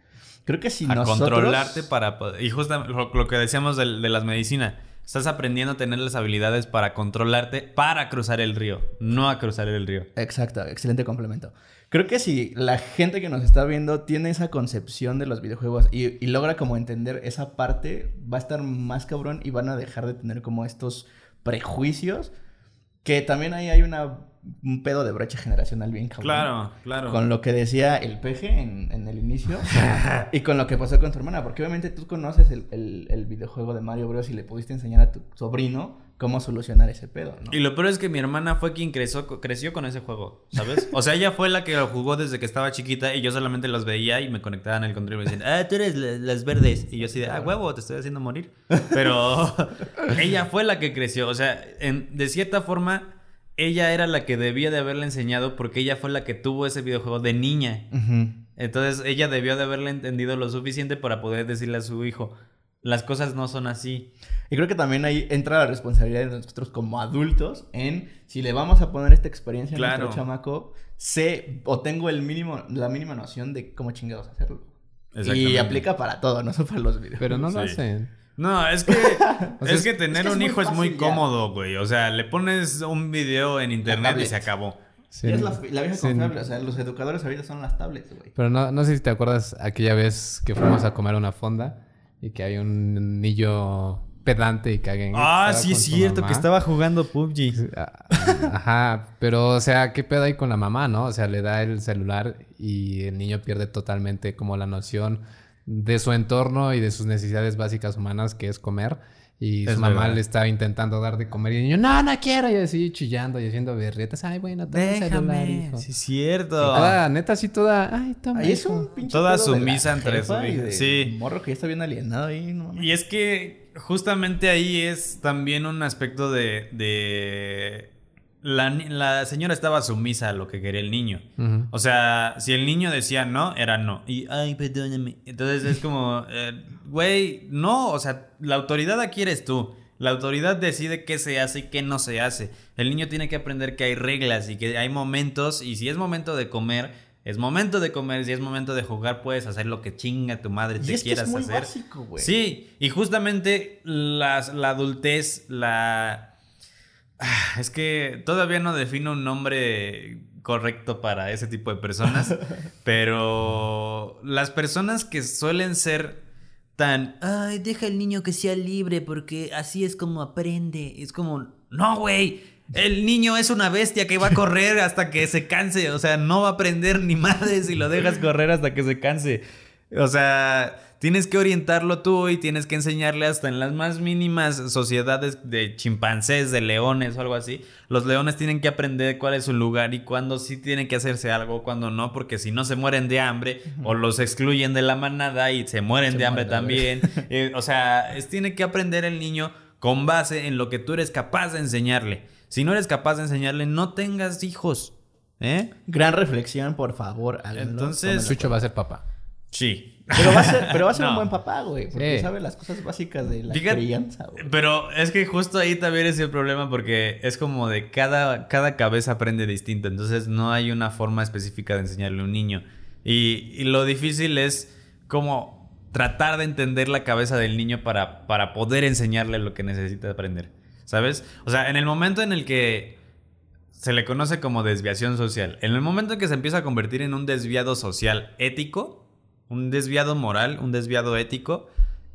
Creo que si a controlarte para... Y justo lo, que decíamos de, de las medicinas Estás aprendiendo a tener las habilidades para controlarte para cruzar el río, no a cruzar el río. Exacto, excelente complemento. Creo que si la gente que nos está viendo tiene esa concepción de los videojuegos y, logra como entender esa parte, va a estar más cabrón y van a dejar de tener como estos prejuicios. Que también ahí hay una un pedo de brecha generacional bien cabrón. Claro, claro. Con lo que decía el peje en, el inicio [laughs] y con lo que pasó con tu hermana. Porque obviamente tú conoces el, videojuego de Mario Bros. y le pudiste enseñar a tu sobrino cómo solucionar ese pedo, ¿no? Y lo peor es que mi hermana fue quien creció, creció con ese juego, ¿sabes? O sea, ella fue la que lo jugó desde que estaba chiquita y yo solamente los veía y me conectaba en el control y me decían, ah, tú eres las verdes. Y yo así de, ah, huevo, te estoy haciendo morir. Pero [laughs] ella fue la que creció. O sea, en, de cierta forma ella era la que debía de haberle enseñado porque ella fue la que tuvo ese videojuego de niña. Entonces ella debió de haberle entendido lo suficiente para poder decirle a su hijo, las cosas no son así. Y creo que también ahí entra la responsabilidad de nosotros como adultos en si le vamos a poner esta experiencia a nuestro chamaco, sé o tengo el mínimo, la mínima noción de cómo chingados hacerlo. Y aplica para todo, no solo para los videojuegos. Pero no lo hacen. No, es que, [laughs] es que tener un hijo es muy cómodo, güey. O sea, le pones un video en internet y se acabó. Es la, vieja confiable. O sea, los educadores ahorita son las tablets, güey. Pero no, no sé si te acuerdas aquella vez que fuimos a comer una fonda y que hay un niño pedante y caguen. Ah, sí es cierto, que estaba jugando PUBG. Ah, ajá, pero o sea, ¿qué pedo hay con la mamá, no? O sea, le da el celular y el niño pierde totalmente como la noción de su entorno y de sus necesidades básicas humanas, que es comer. Y su mamá le estaba intentando dar de comer y el niño, no, no quiero. Y así chillando y haciendo berretas. Ay, bueno, toma celular, hijo. Sí, cierto. toda, neta, así toda, ay, toma. Ahí es un pinche Toda sumisa entre su Sí. Morro que ya está bien alienado ahí. No y es que justamente ahí es también un aspecto de, de la, señora estaba sumisa a lo que quería el niño. O sea, si el niño decía no, era no. Y, ay, perdóname. Entonces es como, eh, güey, no, o sea, la autoridad aquí eres tú. La autoridad decide qué se hace y qué no se hace. El niño tiene que aprender que hay reglas y que hay momentos. Y si es momento de comer, es momento de comer. Si es momento de jugar, puedes hacer lo que chinga tu madre te quieras que es muy hacer. Básico. Sí, y justamente la adultez, la es que todavía no defino un nombre correcto para ese tipo de personas, [laughs] pero las personas que suelen ser tan, ay, deja el niño que sea libre porque así es como aprende, es como, no, güey, el niño es una bestia que va a correr hasta que se canse, o sea, no va a aprender ni madre si lo dejas correr hasta que se canse. O sea, tienes que orientarlo tú y tienes que enseñarle hasta en las más mínimas sociedades de chimpancés, de leones o algo así. Los leones tienen que aprender cuál es su lugar y cuándo sí tienen que hacerse algo, cuándo no, porque si no se mueren de hambre o los excluyen de la manada y se mueren de hambre también. [laughs] Eh, o sea, es, tiene que aprender el niño con base en lo que tú eres capaz de enseñarle. Si no eres capaz de enseñarle, no tengas hijos. ¿Eh? Gran reflexión, por favor. Entonces, Chucho va a ser papá. Sí. Pero va a ser, [laughs] pero va a ser un buen papá, güey. Porque sabe las cosas básicas de la crianza, güey. Pero es que justo ahí también es el problema porque es como de cada, cada cabeza aprende distinto. Entonces no hay una forma específica de enseñarle a un niño. Y, y, lo difícil es como tratar de entender la cabeza del niño para, para poder enseñarle lo que necesita aprender. ¿Sabes? O sea, en el momento en el que se le conoce como desviación social, en el momento en que se empieza a convertir en un desviado social ético, un desviado moral, un desviado ético,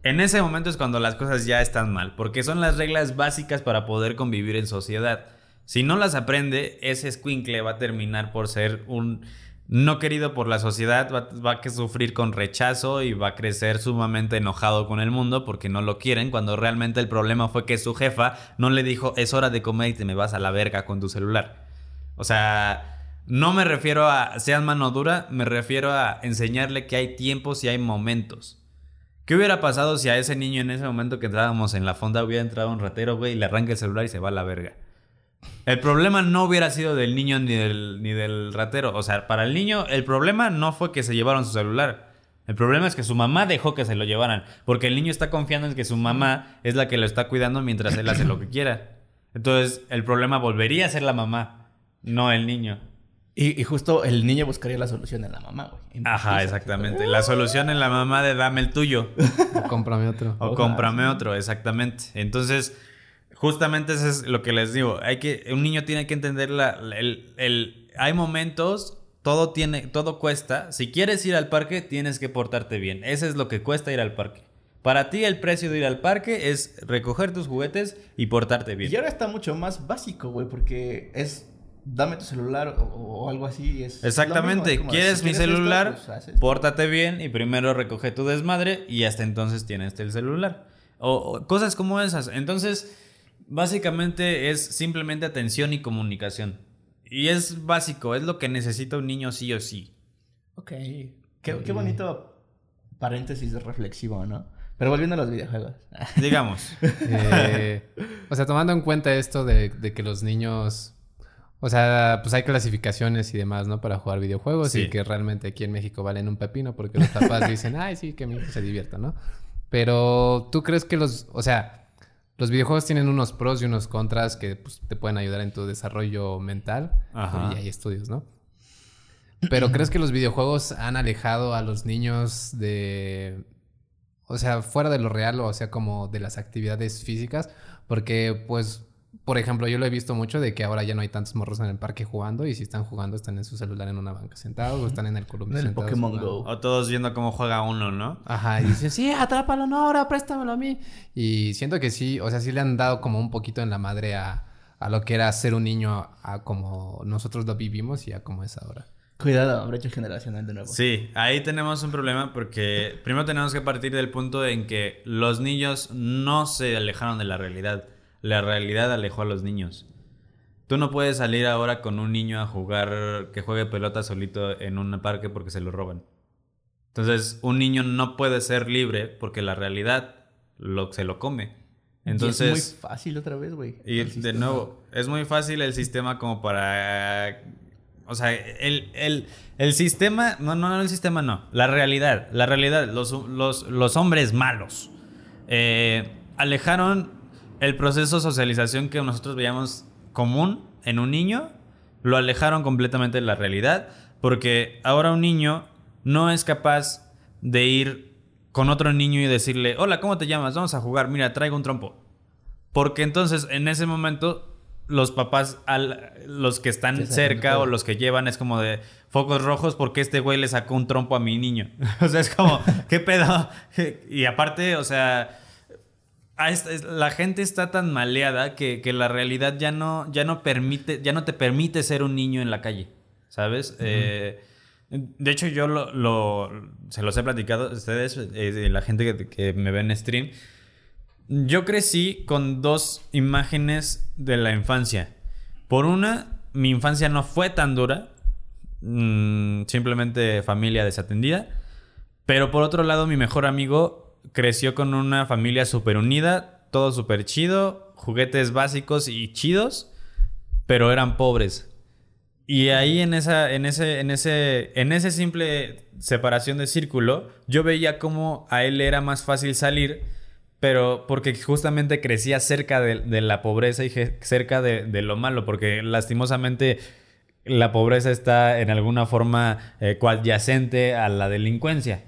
en ese momento es cuando las cosas ya están mal, porque son las reglas básicas para poder convivir en sociedad. Si no las aprende, ese squinkle va a terminar por ser un no querido por la sociedad, va, a sufrir con rechazo y va a crecer sumamente enojado con el mundo porque no lo quieren, cuando realmente el problema fue que su jefa no le dijo es hora de comer y te me vas a la verga con tu celular. O sea, no me refiero a sean mano dura, me refiero a enseñarle que hay tiempos y hay momentos. ¿Qué hubiera pasado si a ese niño en ese momento que entrábamos en la fonda hubiera entrado un ratero, güey, y le arranca el celular y se va a la verga? El problema no hubiera sido del niño ni del, ni del ratero. O sea, para el niño el problema no fue que se llevaron su celular. El problema es que su mamá dejó que se lo llevaran. Porque el niño está confiando en que su mamá es la que lo está cuidando mientras él hace lo que quiera. Entonces, el problema volvería a ser la mamá, no el niño. Y, justo el niño buscaría la solución en la mamá, güey. Ajá, exactamente. La solución en la mamá de dame el tuyo. [laughs] o cómprame otro. O cómprame otro, exactamente. Entonces, justamente eso es lo que les digo. Hay que, un niño tiene que entender la, el, el, hay momentos, todo tiene, todo cuesta. Si quieres ir al parque, tienes que portarte bien. Ese es lo que cuesta ir al parque. Para ti el precio de ir al parque es recoger tus juguetes y portarte bien. Y ahora está mucho más básico, güey, porque es dame tu celular o, algo así. Es Exactamente, quieres mi celular, pues, pórtate bien y primero recoge tu desmadre y hasta entonces tienes el celular. O, cosas como esas. Entonces, básicamente es simplemente atención y comunicación. Y es básico, es lo que necesita un niño sí o sí. Ok, qué, bonito paréntesis reflexivo, ¿no? Pero volviendo a los videojuegos. Digamos. [laughs] Eh, o sea, tomando en cuenta esto de, de que los niños o sea, pues hay clasificaciones y demás, ¿no? Para jugar videojuegos y que realmente aquí en México valen un pepino porque los papás dicen, ay, sí, que mi hijo se divierta, ¿no? Pero tú crees que los, o sea, los videojuegos tienen unos pros y unos contras que pues, te pueden ayudar en tu desarrollo mental. Y hay estudios, ¿no? Pero ¿crees que los videojuegos han alejado a los niños de... O sea, fuera de lo real, o sea, como de las actividades físicas? Porque, pues, por ejemplo, yo lo he visto mucho de que ahora ya no hay tantos morros en el parque jugando y si están jugando están en su celular en una banca sentados o están en el columpio en el Pokémon Go. O todos viendo cómo juega uno, ¿no? Ajá, y dicen, sí, atrápalo, no, ahora préstamelo a mí. Y siento que sí, o sea, sí le han dado como un poquito en la madre a, a lo que era ser un niño a como nosotros lo vivimos y a como es ahora. Cuidado, brecha generacional de nuevo. Sí, ahí tenemos un problema porque primero tenemos que partir del punto en que los niños no se alejaron de la realidad. La realidad alejó a los niños. Tú no puedes salir ahora con un niño a jugar, que juegue pelota solito en un parque porque se lo roban. Entonces, un niño no puede ser libre porque la realidad lo, se lo come. Entonces, es muy fácil otra vez, güey. Y de nuevo, es muy fácil el sistema como para o sea, el, sistema, no, no, no, el sistema no, la realidad, la realidad, los, los, hombres malos eh, alejaron el proceso de socialización que nosotros veíamos común en un niño, lo alejaron completamente de la realidad, porque ahora un niño no es capaz de ir con otro niño y decirle, hola, ¿cómo te llamas? Vamos a jugar, mira, traigo un trompo. Porque entonces en ese momento los papás, al, los que están cerca o los que llevan, es como de focos rojos porque este güey le sacó un trompo a mi niño. [laughs] o sea, es como, [laughs] ¿qué pedo? [laughs] y aparte, o sea, la gente está tan maleada que, la realidad ya no, ya no permite, ya no te permite ser un niño en la calle, ¿sabes? Eh, de hecho, yo lo, se los he platicado a ustedes, eh, la gente que, que me ve en stream. Yo crecí con dos imágenes de la infancia. Por una, mi infancia no fue tan dura, mm, simplemente familia desatendida. Pero por otro lado, mi mejor amigo creció con una familia súper unida, todo súper chido, juguetes básicos y chidos, pero eran pobres. Y ahí en esa, en ese, en ese, en ese simple separación de círculo, yo veía cómo a él era más fácil salir pero porque justamente crecía cerca de, la pobreza y cerca de, lo malo, porque lastimosamente la pobreza está en alguna forma eh, coadyacente a la delincuencia.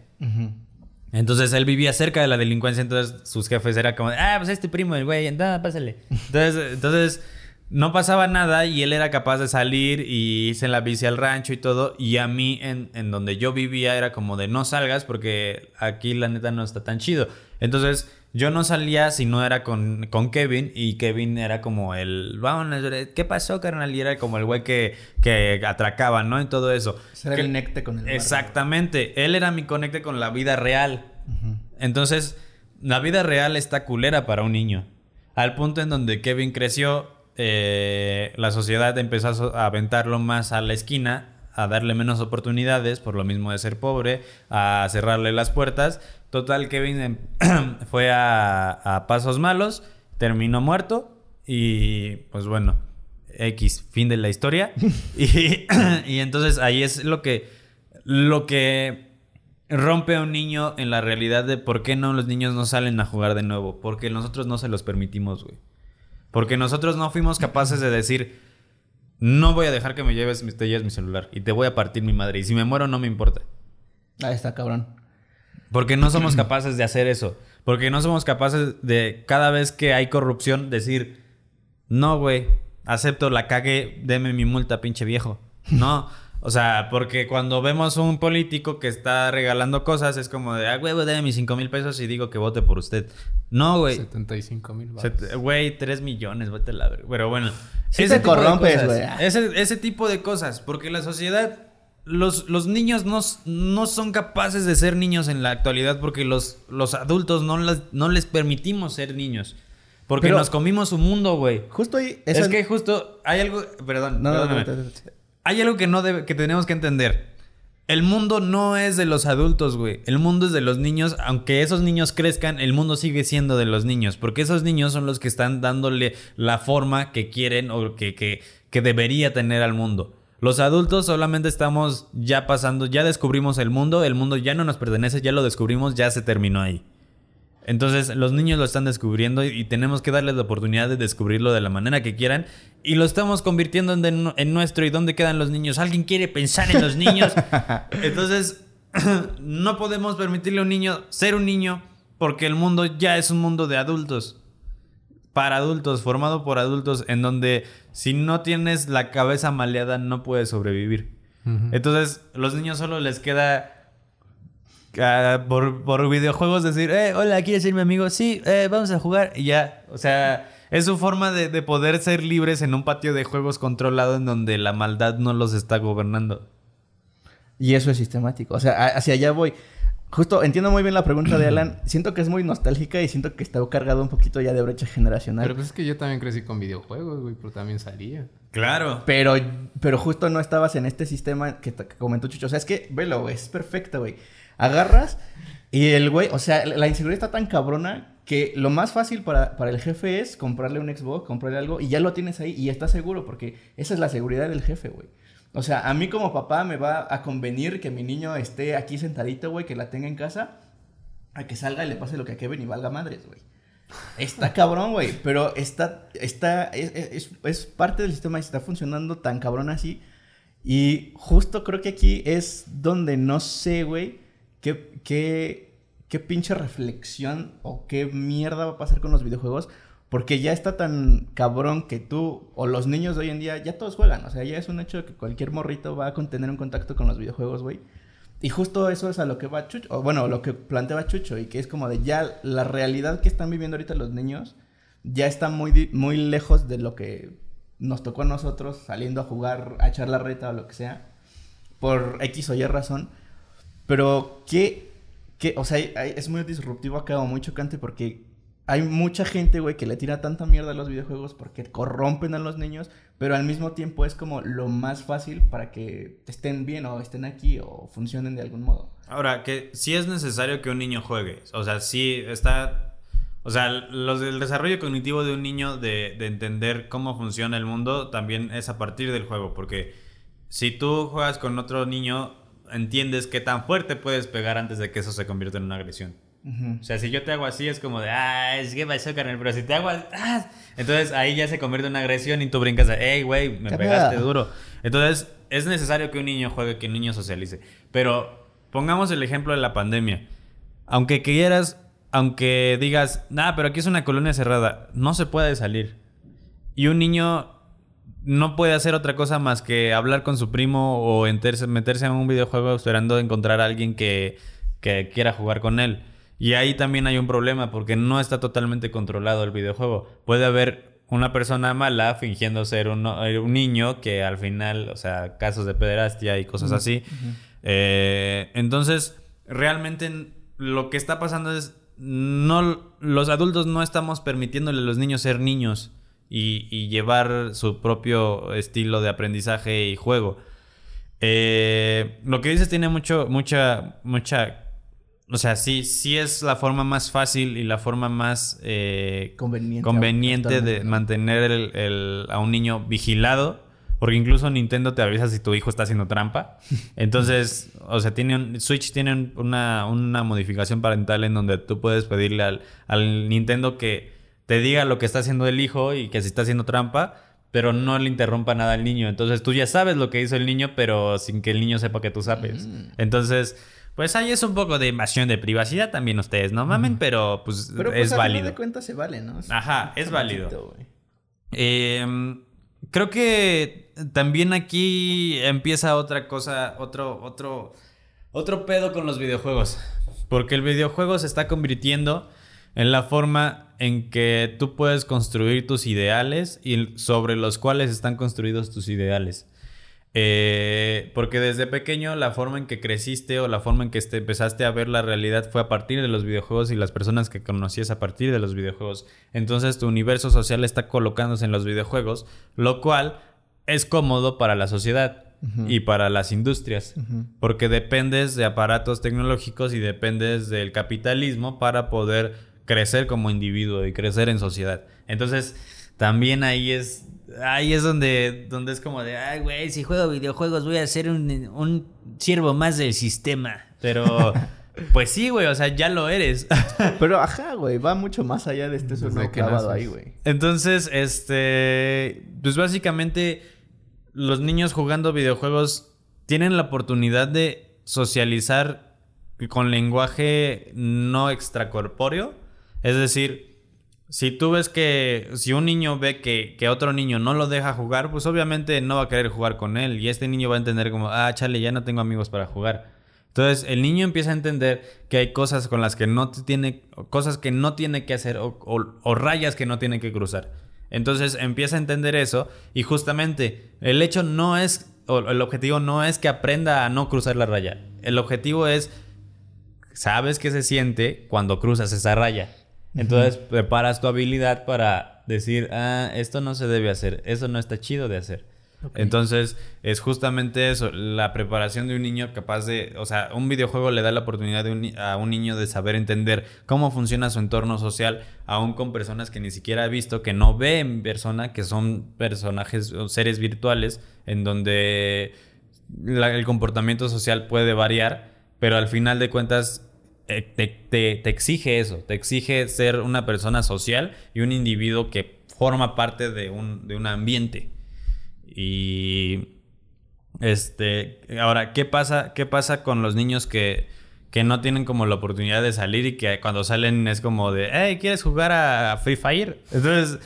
Entonces él vivía cerca de la delincuencia, entonces sus jefes eran como, ah, pues este primo, el güey, anda, pásale. Entonces, entonces no pasaba nada y él era capaz de salir y irse en la bici al rancho y todo. Y a mí, en, en donde yo vivía, era como de no salgas porque aquí la neta no está tan chido. Entonces yo no salía si no era con, con Kevin y Kevin era como el, vamos, ¿qué pasó, carnal? Y era como el güey que, que atracaba, ¿no? En todo eso. Era el conecte con el Exactamente. Él era mi conecte con la vida real. Entonces, la vida real está culera para un niño. Al punto en donde Kevin creció, eh, la sociedad empezó a aventarlo más a la esquina a darle menos oportunidades por lo mismo de ser pobre, a cerrarle las puertas. Total, Kevin em, [clears throat] fue a, pasos malos, terminó muerto y pues bueno, X, fin de la historia. [laughs] y, [clears throat] y, entonces ahí es lo que, lo que rompe a un niño en la realidad de por qué no los niños no salen a jugar de nuevo. Porque nosotros no se los permitimos, güey. Porque nosotros no fuimos capaces de decir no voy a dejar que me lleves, te lleves mi celular y te voy a partir mi madre. Y si me muero, no me importa. Ahí está, cabrón. Porque no somos capaces de hacer eso. Porque no somos capaces de, cada vez que hay corrupción, decir, no, güey, acepto la cague, deme mi multa, pinche viejo. No. O sea, porque cuando vemos un político que está regalando cosas, es como de, ah, güey, dame mis 5 mil pesos y digo que vote por usted. No, güey. 75 mil Güey, 3 millones, vete la Pero bueno. Sí ese corrompes, güey. Ese, ese, tipo de cosas. Porque la sociedad, los, los niños no, no, son capaces de ser niños en la actualidad porque los, los adultos no, no les permitimos ser niños. Porque nos comimos su mundo, güey. Justo ahí... Es que justo hay algo... Perdón. No, no, no, hay algo que, no que tenemos que entender. El mundo no es de los adultos, güey. El mundo es de los niños. Aunque esos niños crezcan, el mundo sigue siendo de los niños. Porque esos niños son los que están dándole la forma que quieren o que, que, que debería tener al mundo. Los adultos solamente estamos ya pasando, ya descubrimos el mundo, el mundo ya no nos pertenece, ya lo descubrimos, ya se terminó ahí. Entonces los niños lo están descubriendo y tenemos que darles la oportunidad de descubrirlo de la manera que quieran y lo estamos convirtiendo en, nuestro y dónde quedan los niños. ¿Alguien quiere pensar en los niños? [laughs] Entonces [clears throat] no podemos permitirle a un niño ser un niño porque el mundo ya es un mundo de adultos. Para adultos, formado por adultos, en donde si no tienes la cabeza maleada no puedes sobrevivir. Entonces, los niños solo les queda por, videojuegos decir, eh, hola, ¿quieres ser mi amigo? Sí, eh, vamos a jugar. Y ya, o sea, es su forma de, poder ser libres en un patio de juegos controlado en donde la maldad no los está gobernando. Y eso es sistemático. O sea, hacia allá voy. Justo entiendo muy bien la pregunta de Alan. [clears throat] Siento que es muy nostálgica y siento que está cargado un poquito ya de brecha generacional. Pero pues es que yo también crecí con videojuegos, güey, pero también salía. Claro. Pero, pero justo no estabas en este sistema que, comentó Chucho. O sea, es que, velo, güey, es perfecto, güey. Agarras y el güey, o sea, la inseguridad está tan cabrona que lo más fácil para, para el jefe es comprarle un Xbox, comprarle algo y ya lo tienes ahí y estás seguro porque esa es la seguridad del jefe, güey. O sea, a mí como papá me va a convenir que mi niño esté aquí sentadito, güey, que la tenga en casa, a que salga y le pase lo que a Kevin y valga madres, güey. Está cabrón, güey, pero está, está, es, es, parte del sistema y está funcionando tan cabrón así. Y justo creo que aquí es donde no sé, güey, qué, qué, qué pinche reflexión o qué mierda va a pasar con los videojuegos. Porque ya está tan cabrón que tú o los niños de hoy en día ya todos juegan. O sea, ya es un hecho de que cualquier morrito va a tener un contacto con los videojuegos, güey. Y justo eso es a lo que va Chucho, o bueno, lo que planteaba Chucho, y que es como de ya la realidad que están viviendo ahorita los niños ya está muy, muy lejos de lo que nos tocó a nosotros saliendo a jugar, a echar la reta o lo que sea, por X o Y razón. Pero ¿qué? ¿Qué? o sea, es muy disruptivo acá o muy chocante porque hay mucha gente, güey, que le tira tanta mierda a los videojuegos porque corrompen a los niños, pero al mismo tiempo es como lo más fácil para que estén bien o estén aquí o funcionen de algún modo. Ahora, que sí es necesario que un niño juegue. O sea, sí está. O sea, los del desarrollo cognitivo de un niño de, de entender cómo funciona el mundo también es a partir del juego. Porque si tú juegas con otro niño, entiendes qué tan fuerte puedes pegar antes de que eso se convierta en una agresión. O sea, si yo te hago así es como de, ah, es que pasó, carnal. Pero si te hago ah", entonces ahí ya se convierte en una agresión y tú brincas de, hey, güey, me pegaste duro. Entonces, es necesario que un niño juegue, que un niño socialice. Pero pongamos el ejemplo de la pandemia. Aunque quieras, aunque digas, nah, pero aquí es una colonia cerrada, no se puede salir. Y un niño no puede hacer otra cosa más que hablar con su primo o meterse en un videojuego esperando encontrar a alguien que, que quiera jugar con él. Y ahí también hay un problema porque no está totalmente controlado el videojuego. Puede haber una persona mala fingiendo ser un, eh, niño que al final, o sea, casos de pederastia y cosas así. Eh, entonces, realmente lo que está pasando es, no, los adultos no estamos permitiéndole a los niños ser niños y, llevar su propio estilo de aprendizaje y juego. Eh, lo que dices tiene mucho, mucha, mucha o sea, sí, sí es la forma más fácil y la forma más eh, conveniente, de mantener el, a un niño vigilado. Porque incluso Nintendo te avisa si tu hijo está haciendo trampa. [laughs] Entonces, o sea, tiene Switch tiene una, modificación parental en donde tú puedes pedirle al, al Nintendo que te diga lo que está haciendo el hijo y que si está haciendo trampa, pero no le interrumpa nada al niño. Entonces tú ya sabes lo que hizo el niño, pero sin que el niño sepa que tú sabes. Mm. Entonces pues ahí es un poco de invasión de privacidad también ustedes, no mamen, pero pues pero, pues, es válido. de cuentas se vale, ¿no? Ajá, es válido. Em, creo que también aquí empieza otra cosa, otro, otro, otro pedo con los videojuegos. Porque el videojuego se está convirtiendo en la forma en que tú puedes construir tus ideales y sobre los cuales están construidos tus ideales. Eh, porque desde pequeño la forma en que creciste o la forma en que este, empezaste a ver la realidad fue a partir de los videojuegos y las personas que conocías a partir de los videojuegos. Entonces tu universo social está colocándose en los videojuegos, lo cual es cómodo para la sociedad y para las industrias, porque dependes de aparatos tecnológicos y dependes del capitalismo para poder crecer como individuo y crecer en sociedad. Entonces, también ahí es ahí es donde, donde es como de, ay, güey, si juego videojuegos voy a ser un, un siervo más del sistema. Pero, [laughs] pues sí, güey, o sea, ya lo eres. [laughs] Pero, ajá, güey, va mucho más allá de este sonido clavado ahí, güey. Entonces, este, pues básicamente los niños jugando videojuegos tienen la oportunidad de socializar con lenguaje no extracorpóreo. Es decir, si tú ves que si un niño ve que, que, otro niño no lo deja jugar, pues obviamente no va a querer jugar con él. Y este niño va a entender como, ah, chale, ya no tengo amigos para jugar. Entonces el niño empieza a entender que hay cosas con las que no tiene, cosas que no tiene que hacer o, o rayas que no tiene que cruzar. Entonces empieza a entender eso y justamente el hecho no es o el objetivo no es que aprenda a no cruzar la raya. El objetivo es, sabes qué se siente cuando cruzas esa raya. Entonces preparas tu habilidad para decir, ah, esto no se debe hacer, eso no está chido de hacer. Entonces, es justamente eso, la preparación de un niño capaz de, o sea, un videojuego le da la oportunidad a un niño de saber entender cómo funciona su entorno social, aún con personas que ni siquiera ha visto, que no ve en persona, que son personajes o seres virtuales, en donde el comportamiento social puede variar, pero al final de cuentas eh, te, exige eso, te exige ser una persona social y un individuo que forma parte de un, de un ambiente. Y este, ahora, ¿qué pasa, qué pasa con los niños que, que no tienen como la oportunidad de salir y que cuando salen es como de, hey, ¿quieres jugar a Free Fire? Entonces,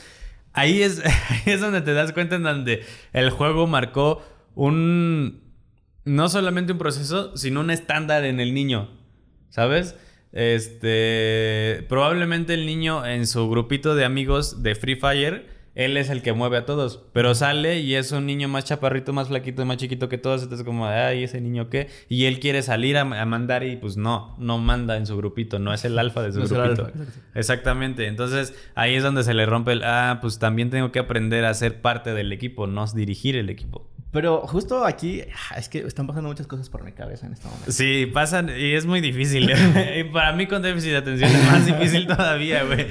ahí es, [laughs] es donde te das cuenta en donde el juego marcó un, no solamente un proceso, sino un estándar en el niño, ¿sabes? Este, probablemente el niño en su grupito de amigos de Free Fire él es el que mueve a todos. Pero sale y es un niño más chaparrito, más flaquito, más chiquito que todos. Entonces, como, ay, ese niño qué. Y él quiere salir a, mandar y pues no, no manda en su grupito, no es el alfa de su grupito. Exactamente. Entonces, ahí es donde se le rompe el, ah, pues también tengo que aprender a ser parte del equipo, no dirigir el equipo. Pero justo aquí, ah, es que están pasando muchas cosas por mi cabeza en este momento. Sí, pasan y es muy difícil. [laughs] y para mí con déficit de atención es más difícil todavía, güey.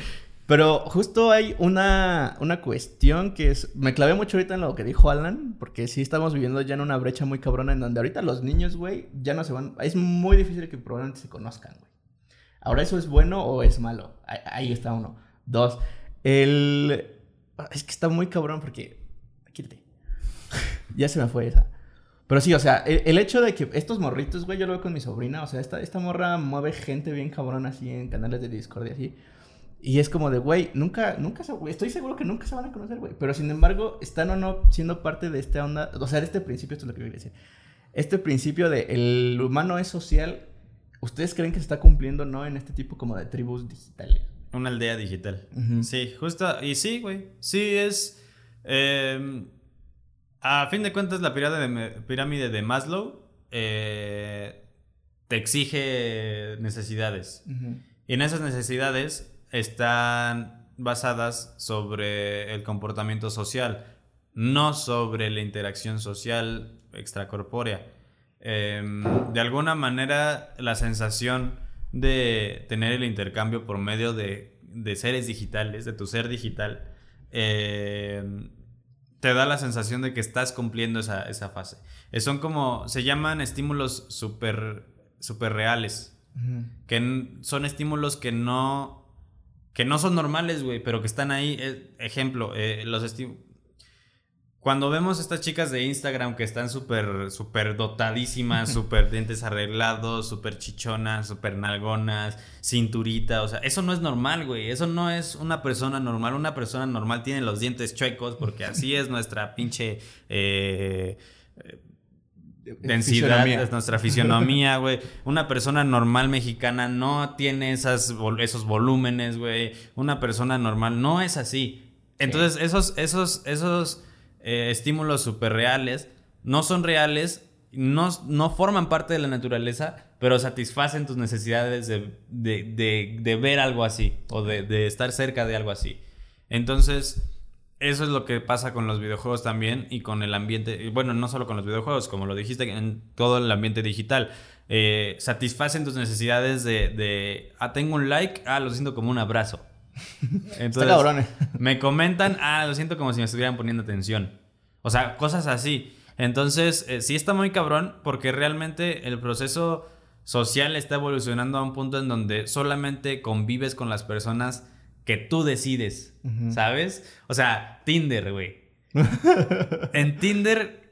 Pero justo hay una, una cuestión que es... Me clavé mucho ahorita en lo que dijo Alan, porque sí estamos viviendo ya en una brecha muy cabrona en donde ahorita los niños, güey, ya no se van... Es muy difícil que probablemente se conozcan, güey. Ahora, ¿eso es bueno o es malo? Ahí, está uno. Dos, el... Es que está muy cabrón porque... [laughs] Ya se me fue esa. Pero sí, o sea, el, hecho de que estos morritos, güey, yo lo veo con mi sobrina, o sea, esta, esta morra mueve gente bien cabrón así en canales de Discord y así. Y es como de, güey, nunca, nunca se, estoy seguro que nunca se van a conocer, güey. Pero sin embargo, están o no siendo parte de esta onda, o sea, de este principio, esto es lo que yo quería decir. Este principio de el humano es social, ¿ustedes creen que se está cumpliendo, no, en este tipo como de tribus digitales? Una aldea digital. Sí, justo, y sí, güey. Sí, es... Em, a fin de cuentas, la pirámide de, de Maslow eh, te exige necesidades. Y en esas necesidades están basadas sobre el comportamiento social, no sobre la interacción social extracorpórea. Em, de alguna manera, la sensación de tener el intercambio por medio de, seres digitales, de tu ser digital, em, te da la sensación de que estás cumpliendo esa, fase. Eh, son como, se llaman estímulos super, super reales, que son estímulos que no que no son normales, güey, pero que están ahí. Eh, ejemplo, eh, los Cuando vemos estas chicas de Instagram que están súper, súper dotadísimas, [laughs] súper dientes arreglados, súper chichonas, súper nalgonas, cinturita, o sea, eso no es normal, güey. Eso no es una persona normal. Una persona normal tiene los dientes chuecos porque así [laughs] es nuestra pinche eh, densidad, es nuestra [laughs] fisionomía, güey. Una persona normal mexicana no tiene esas, esos volúmenes, güey. Una persona normal no es así. Entonces, esos, esos, esos eh, estímulos súper reales no son reales, no, no forman parte de la naturaleza, pero satisfacen tus necesidades de, de, de ver algo así o de estar cerca de algo así. Entonces, eso es lo que pasa con los videojuegos también y con el ambiente, bueno, no solo con los videojuegos, como lo dijiste, en todo el ambiente digital. Eh, satisfacen tus necesidades de, ah, tengo un like, ah, lo siento como un abrazo. [laughs] Entonces, cabrón. [laughs] me comentan, ah, lo siento como si me estuvieran poniendo atención. O sea, cosas así. Entonces, eh, sí está muy cabrón porque realmente el proceso social está evolucionando a un punto en donde solamente convives con las personas que tú decides, ¿sabes? O sea, Tinder, güey. [laughs] en Tinder,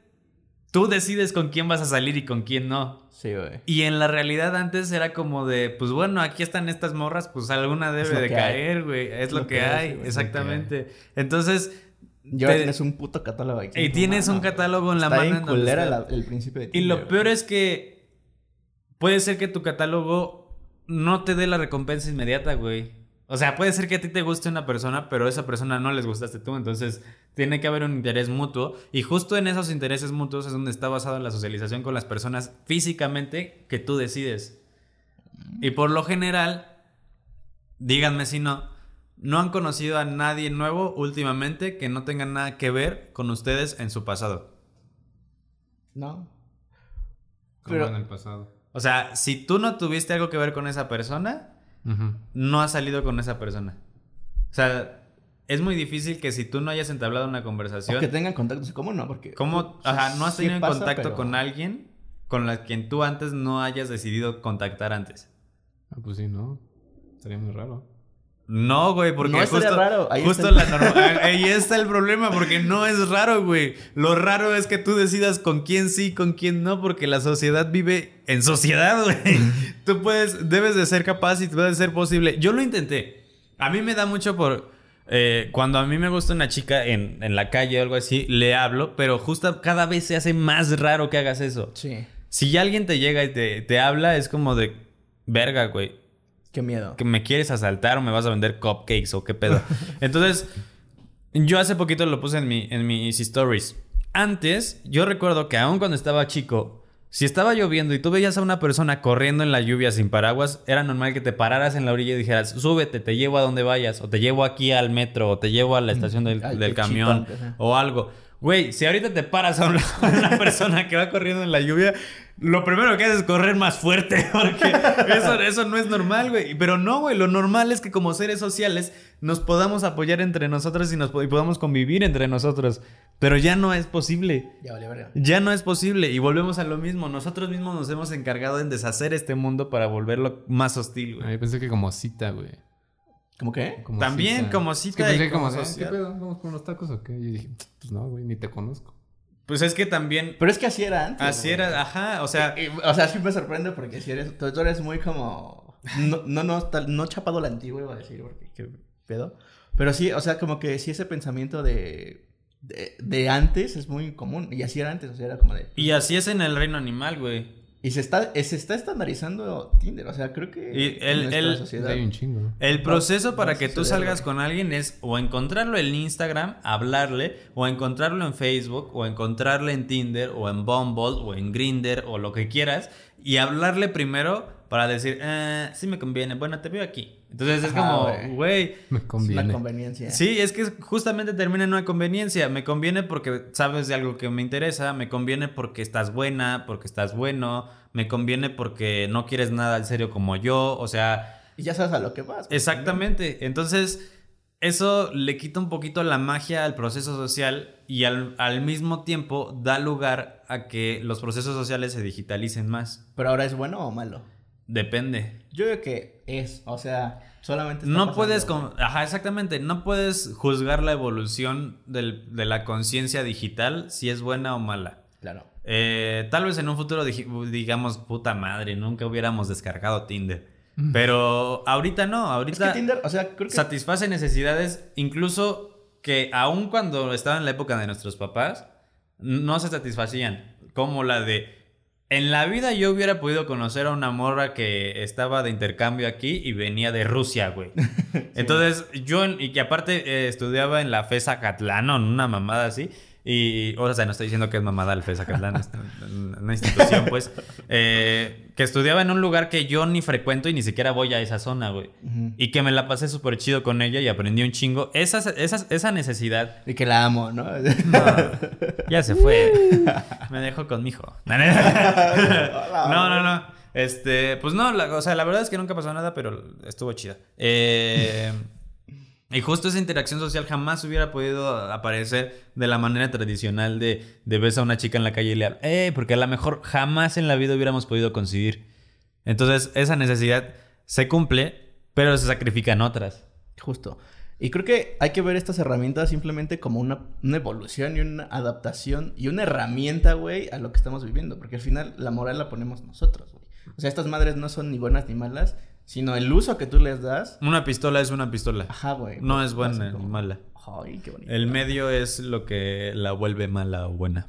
tú decides con quién vas a salir y con quién no. Sí, güey. Y en la realidad antes era como de, pues bueno, aquí están estas morras, pues alguna debe de caer, güey. Es, lo, que, hay, exactamente. Entonces... Yo tienes un puto catálogo aquí. Y tienes un catálogo en la mano. En el principio de Tinder, Y lo peor es que puede ser que tu catálogo no te dé la recompensa inmediata, güey. O sea, puede ser que a ti te guste una persona, pero a esa persona no les gustaste tú. Entonces, tiene que haber un interés mutuo. Y justo en esos intereses mutuos es donde está basado la socialización con las personas físicamente que tú decides. Y por lo general, díganme si no, no han conocido a nadie nuevo últimamente que no tenga nada que ver con ustedes en su pasado. No. Pero en el pasado. O sea, si tú no tuviste algo que ver con esa persona, no has salido con esa persona. O sea, es muy difícil que si tú no hayas entablado una conversación. que tengan contactos ¿cómo no? Porque. ¿Cómo? Ajá, no has tenido contacto con alguien con la quien tú antes no hayas decidido contactar antes. Ah, pues sí, ¿no? Sería muy raro. No, güey, porque no justo, raro. Ahí justo está. la [laughs] Ahí está el problema, porque no es raro, güey. Lo raro es que tú decidas con quién sí, con quién no, porque la sociedad vive en sociedad, güey. tú puedes, debes de ser capaz y puede ser posible. Yo lo intenté. A mí me da mucho por. Eh, cuando a mí me gusta una chica en, en, la calle o algo así, le hablo, pero justo cada vez se hace más raro que hagas eso. Sí. Si alguien te llega y te, te habla, es como de verga, güey Qué miedo. Que me quieres asaltar o me vas a vender cupcakes o qué pedo. [laughs] Entonces, yo hace poquito lo puse en, mi, en mis stories. Antes, yo recuerdo que aún cuando estaba chico, si estaba lloviendo y tú veías a una persona corriendo en la lluvia sin paraguas, era normal que te pararas en la orilla y dijeras, súbete, te llevo a donde vayas, o te llevo aquí al metro, o te llevo a la estación del, del camión, o algo. Güey, si ahorita te paras a una persona que va corriendo en la lluvia, lo primero que haces es correr más fuerte, [laughs] porque eso, eso no es normal, güey. Pero no, güey, lo normal es que como seres sociales nos podamos apoyar entre nosotros y, nos, podamos convivir entre nosotros. Pero ya no es posible. Ya vale, vale. Ya no es posible. Y volvemos a lo mismo. Nosotros mismos nos hemos encargado en deshacer este mundo para volverlo más hostil, güey. Yo pensé que como cita, güey. ¿Cómo qué? También como cita. Es que como, ¿qué pedo? ¿Vamos con unos tacos o qué? Y dije, pues no, güey, ni te conozco. Pues es que también. Pero es que así era antes. Así era, ajá. O sea. o sea, sí me sorprende porque si eres. Tú, eres muy como. No, no, no, no chapado la antigua, iba a decir, porque qué pedo. Pero sí, o sea, como que sí ese pensamiento de, de. De, antes es muy común. Y así era antes, o sea, era como de. Y así es en el reino animal, güey. Y se está, se está estandarizando Tinder. O sea, creo que y el, el, sociedad... Hay un chingo. El proceso para que tú salgas con alguien es o encontrarlo en Instagram, hablarle, o encontrarlo en Facebook, o encontrarle en Tinder, o en Bumble, o en Grinder, o lo que quieras, y hablarle primero para decir, eh, sí me conviene, bueno, te veo aquí. Entonces es como, güey. Me conviene. Es una conveniencia. Sí, es que justamente termina en una conveniencia. Me conviene porque sabes de algo que me interesa. Me conviene porque estás buena, porque estás bueno. Me conviene porque no quieres nada en serio como yo. O sea. Y ya sabes a lo que vas. Exactamente. Entonces, eso le quita un poquito la magia al proceso social y al, al mismo tiempo da lugar a que los procesos sociales se digitalicen más. ¿Pero ahora es bueno o malo? Depende. Yo creo que es, o sea, solamente... no puedes, ajá, exactamente, no puedes juzgar la evolución del, de la conciencia digital si es buena o mala. Claro. Eh, tal vez en un futuro digamos, puta madre, nunca hubiéramos descargado Tinder. Pero ahorita no, ahorita... Es que Tinder, o sea, creo que... Satisface necesidades, incluso que aun cuando estaba en la época de nuestros papás, no se satisfacían. Como la de en la vida yo hubiera podido conocer a una morra que estaba de intercambio aquí y venía de Rusia, güey. [laughs] Entonces, yo, y que aparte eh, estudiaba en la FESA Catlano, en una mamada así. Y, o sea, no estoy diciendo que es mamada el Catlán, es una institución, pues, eh, que estudiaba en un lugar que yo ni frecuento y ni siquiera voy a esa zona, güey. Y que me la pasé súper chido con ella y aprendí un chingo. Esa, esa, esa necesidad. Y que la amo, ¿no? ya se fue. me dejó con mi hijo. [laughs] no, no, no. Este, pues no, o sea, la verdad es que nunca pasó nada, pero estuvo chida. Eh. Y justo esa interacción social jamás hubiera podido aparecer de la manera tradicional de, de ves a una chica en la calle y le eh, porque a lo mejor jamás en la vida hubiéramos podido coincidir. Entonces, esa necesidad se cumple, pero se sacrifican otras. Justo. Y creo que hay que ver estas herramientas simplemente como una, una evolución y una adaptación y una herramienta, güey, a lo que estamos viviendo. Porque al final la moral la ponemos nosotros, güey. O sea, estas madres no son ni buenas ni malas, sino el uso que tú les das. Una pistola es una pistola. Ajá, güey. No es buena ni mala. Ay, qué bonito. El medio es lo que la vuelve mala o buena.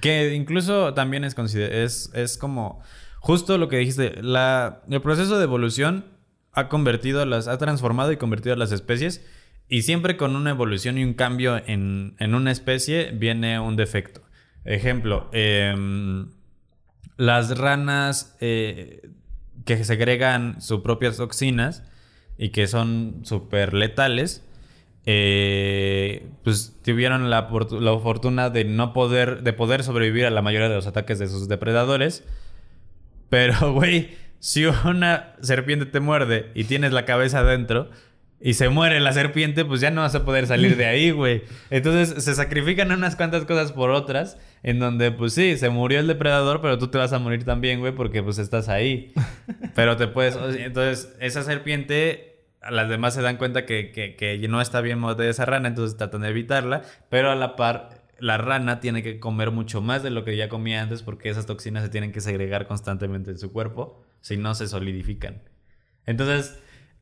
Que incluso también es, es, es como justo lo que dijiste. La, el proceso de evolución ha convertido las, ha transformado y convertido a las especies. Y siempre con una evolución y un cambio en, una especie viene un defecto. Ejemplo, em, las ranas eh, que segregan sus propias toxinas y que son súper letales, eh, pues tuvieron la, la, fortuna de no poder, de poder sobrevivir a la mayoría de los ataques de sus depredadores. Pero, [laughs] güey, si una serpiente te muerde y tienes la cabeza adentro y se muere la serpiente, pues ya no vas a poder salir de ahí, güey. [laughs] Entonces se sacrifican unas cuantas cosas por otras, en donde, pues sí, se murió el depredador, pero tú te vas a morir también, güey, porque pues estás ahí. [laughs] Pero te puedes... Entonces, esa serpiente las demás se dan cuenta que, que, no está bien morder esa rana, entonces tratan de evitarla, pero a la par la rana tiene que comer mucho más de lo que ya comía antes porque esas toxinas se tienen que segregar constantemente en su cuerpo, si no se solidifican. Entonces,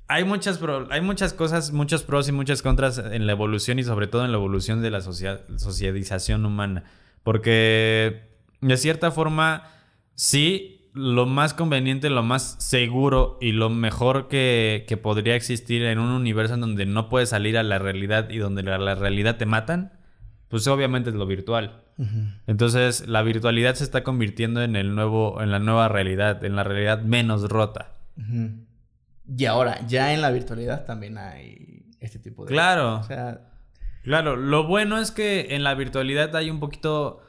hay muchas, hay muchas cosas, muchos pros y muchas contras en la evolución y sobre todo en la evolución de la socialización humana. Porque de cierta forma, sí, lo más conveniente, lo más seguro y lo mejor que, podría existir en un universo en donde no puedes salir a la realidad y donde la, realidad te matan, pues obviamente es lo virtual. Entonces, la virtualidad se está convirtiendo en el nuevo, en la nueva realidad, en la realidad menos rota. Y ahora, ya en la virtualidad también hay este tipo de. Claro. Claro, lo bueno es que en la virtualidad hay un poquito.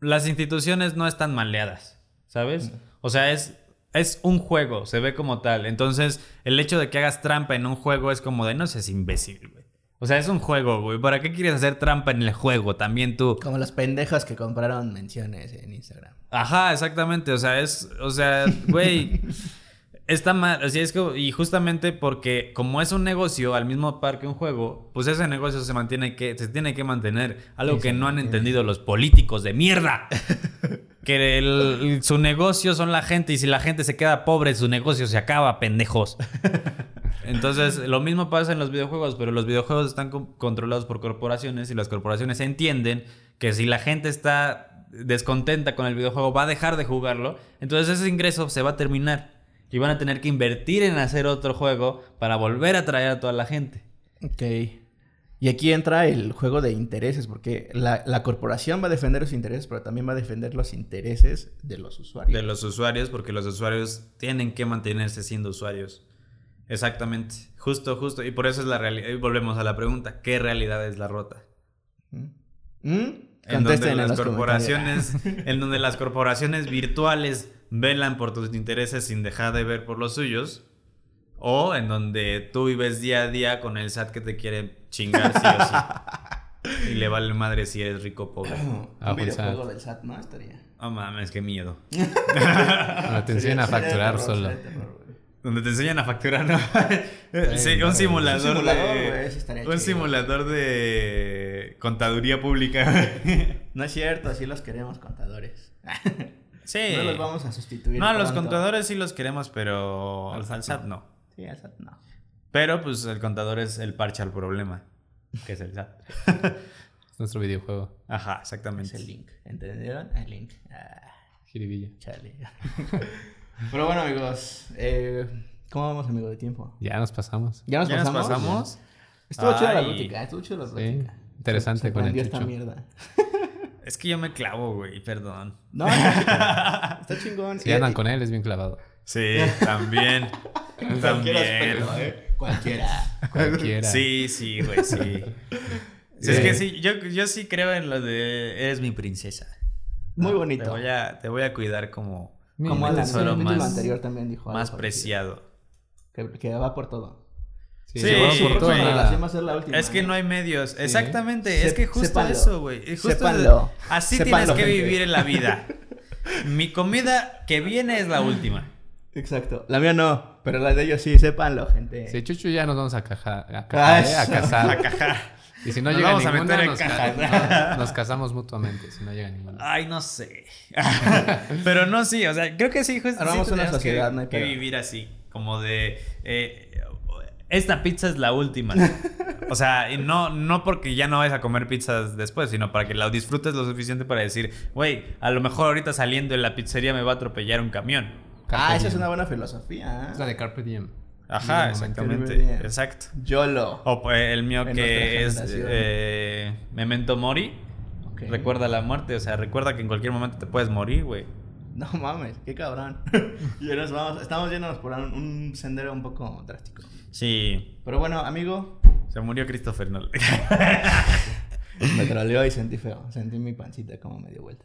Las instituciones no están maleadas. ¿sabes? O sea, es, es un juego, se ve como tal. Entonces, el hecho de que hagas trampa en un juego es como de no seas imbécil, güey. O sea, es un juego, güey. ¿Para qué quieres hacer trampa en el juego? También tú. Como las pendejas que compraron menciones en Instagram. Ajá, exactamente. O sea, es. O sea, güey. [laughs] está mal. O sea, es que. Y justamente porque, como es un negocio al mismo par que un juego, pues ese negocio se mantiene que. Se tiene que mantener. Algo que no han entendido los políticos de mierda. [laughs] que su negocio son la gente y si la gente se queda pobre, su negocio se acaba, pendejos. [laughs] Entonces, lo mismo pasa en los videojuegos, pero los videojuegos están controlados por corporaciones y las corporaciones entienden que si la gente está descontenta con el videojuego, va a dejar de jugarlo, entonces ese ingreso se va a terminar y van a tener que invertir en hacer otro juego para volver a atraer a toda la gente. Ok. Y aquí entra el juego de intereses, porque la, corporación va a defender sus intereses, pero también va a defender los intereses de los usuarios. De los usuarios, porque los usuarios tienen que mantenerse siendo usuarios. Exactamente. Justo, justo. Y por eso es la realidad. Y volvemos a la pregunta: ¿qué realidad es la rota? ¿Mm? En donde las corporaciones, [laughs] en donde las corporaciones virtuales velan por tus intereses sin dejar de ver por los suyos o en donde tú vives día a día con el SAT que te quiere chingar sí o sí. [laughs] y le vale madre si eres rico o pobre. [coughs] Ah, un videojuego del SAT, ¿no? Estaría. Oh mames, qué miedo. [laughs] Donde te enseñan a facturar solo. Donde te enseñan a facturar, ¿no? [laughs] sí, un simulador, un simulador de... un simulador de contaduría pública. no es cierto, así los queremos contadores. Sí. No los vamos a sustituir. No, los contadores sí los queremos, pero al SAT no. Sí, el SAT no. Pero pues el contador es el parche al problema, que es el SAT. es nuestro videojuego. Ajá, exactamente. Es el link. ¿Entendieron? El link. Ah, Chale. [laughs] Pero bueno, amigos. Eh, ¿Cómo vamos, amigo, de tiempo? Ya nos pasamos. ¿Ya nos ¿Ya pasamos? Nos pasamos? Estuvo chida la rútica, estuvo chida la rútica. interesante con el esta mierda. [laughs] Es que yo me clavo, güey, perdón. No, [laughs] está chingón. Si andan con él, es bien clavado. Sí, también. [laughs] también. ¿eh? Cualquiera. Cualquiera. Sí, sí, güey, sí. [laughs] Es que sí, yo, yo sí creo en lo de eres mi princesa. Muy bonito. Te voy a, te voy a cuidar como, como el tesoro más, anterior también dijo. Más preciado. Que, que, va por todo. Sí, sí, por todo, Es que no hay medios. Exactamente. es que justo eso, güey. Así tienes que vivir en la vida. [laughs] Mi comida que viene es la última. Exacto. La mía no, pero la de ellos sí, sépanlo, gente. Sí, Chuchu ya nos vamos a cajar, a, cajar, ¿eh? a casar. A cajar. Y si no llega vamos ninguna, a meter [laughs] nos, nos, casamos mutuamente, si no llega ninguna. Ay, no sé. [laughs] pero no, sí, o sea, creo que sí, justo. Armamos una sociedad, que, no hay que vivir así, como de... Eh, esta pizza es la última. O sea, no, no porque ya no vayas a comer pizzas después, sino para que la disfrutes lo suficiente para decir, güey, a lo mejor ahorita saliendo de la pizzería me va a atropellar un camión. ah, esa es una buena filosofía. Es la de Carpe Diem. Ajá, exactamente. Exacto. YOLO. O pues, el mío que es eh, Memento Mori. Recuerda la muerte, o sea, recuerda que en cualquier momento te puedes morir, güey. No mames, qué cabrón. [laughs] y nos vamos, estamos yéndonos por un, sendero un poco drástico. Sí. Pero bueno, amigo. Se murió Christopher Nolan. [laughs] me troleó y sentí feo. Sentí mi pancita como medio vuelta.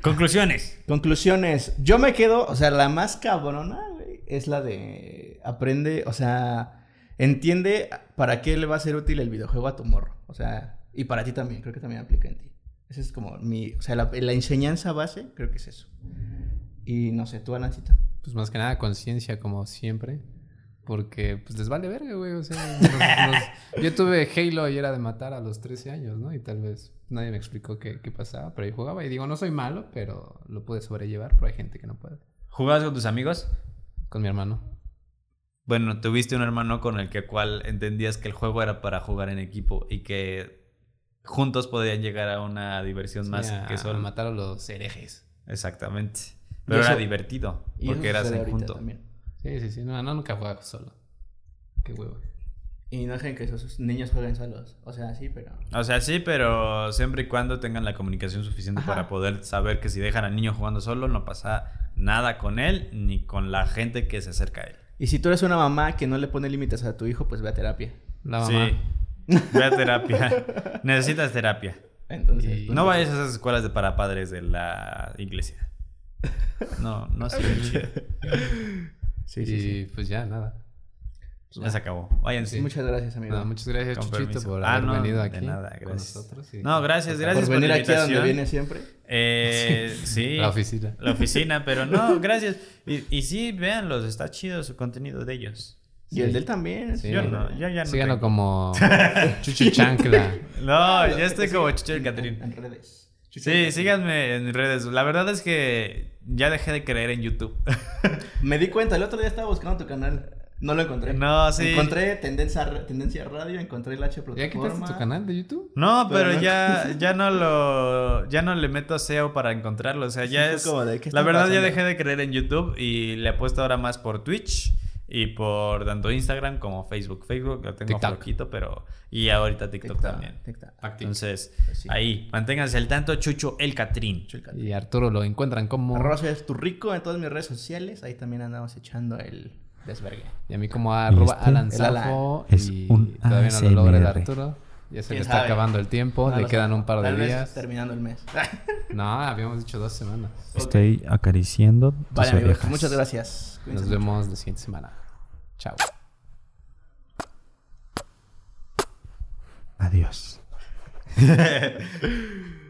Conclusiones. Conclusiones. Yo me quedo, o sea, la más cabrona, güey, es la de aprende, o sea, entiende para qué le va a ser útil el videojuego a tu morro. O sea, y para ti también, creo que también aplica en ti. Esa es como mi, o sea, la, enseñanza base, creo que es eso. Y no sé, tú, Alancito. Pues más que nada conciencia, como siempre. Porque pues les vale verga, güey. O sea, [laughs] yo tuve Halo y era de matar a los 13 años, ¿no? Y tal vez nadie me explicó qué, qué, pasaba, pero yo jugaba y digo, no soy malo, pero lo pude sobrellevar, pero hay gente que no puede. ¿Jugabas con tus amigos? Con mi hermano. Bueno, tuviste un hermano con el que cual entendías que el juego era para jugar en equipo y que juntos podían llegar a una diversión más que solo matar a los herejes. Exactamente. Pero era divertido porque eras en junto. Sí, sí, sí. No, no nunca jugaba solo. Qué huevo. Y no dejen que esos niños jueguen solos. O sea, sí, pero. O sea, sí, pero siempre y cuando tengan la comunicación suficiente para poder saber que si dejan al niño jugando solo, no pasa nada con él ni con la gente que se acerca a él. Y si tú eres una mamá que no le pone límites a tu hijo, pues ve a terapia. La mamá. Sí. [laughs] Ve a terapia. [laughs] Necesitas terapia. Entonces. Pues, no vayas a esas escuelas de para padres de la iglesia. No, no [laughs] sé. Sí, sí, sí. pues ya, nada. Ya se acabó. Váyanse. Muchas gracias, amigo. muchas gracias, Chuchito, por ah, haber venido aquí. De nada, gracias. Con nosotros. No, gracias, gracias por, venir aquí a donde viene siempre. Eh, [laughs] sí. La oficina. La oficina, pero no, [laughs] gracias. Y, y sí, véanlos, está chido su contenido de ellos. Y el de él también. Sí. Yo no, yo ya no. Síganlo como [laughs] Chucho Chancla. No, ya estoy como Chucho el Catrín. En redes. sí, síganme en redes. La verdad es que ya dejé de creer en YouTube. [laughs] Me di cuenta, el otro día estaba buscando tu canal. No lo encontré. No, sí. Encontré Tendencia, tendencia Radio, encontré el H ¿Ya quitaste tu canal de YouTube? No, pero, ya, [laughs] ya no lo... Ya no le meto SEO para encontrarlo. O sea, ya es... la verdad ya dejé de creer en YouTube y le apuesto ahora más por Twitch y por tanto Instagram como Facebook. Facebook lo tengo poquito, pero... Y ahorita TikTok, también. Entonces, pues ahí, manténganse al tanto, Chucho el Catrín. Y Arturo lo encuentran como... Arroz es tu rico en todas mis redes sociales. Ahí también andamos echando el desvergue. Y a mí como arroba este, Alan Safo y todavía no lo logra el Arturo. Ya se le está acabando el tiempo, le quedan un par de días. terminando el mes. [laughs] [laughs] no, habíamos dicho dos semanas. Estoy acariciando vale, muchas gracias. Nos vemos la siguiente semana. Chao. Adiós. [laughs]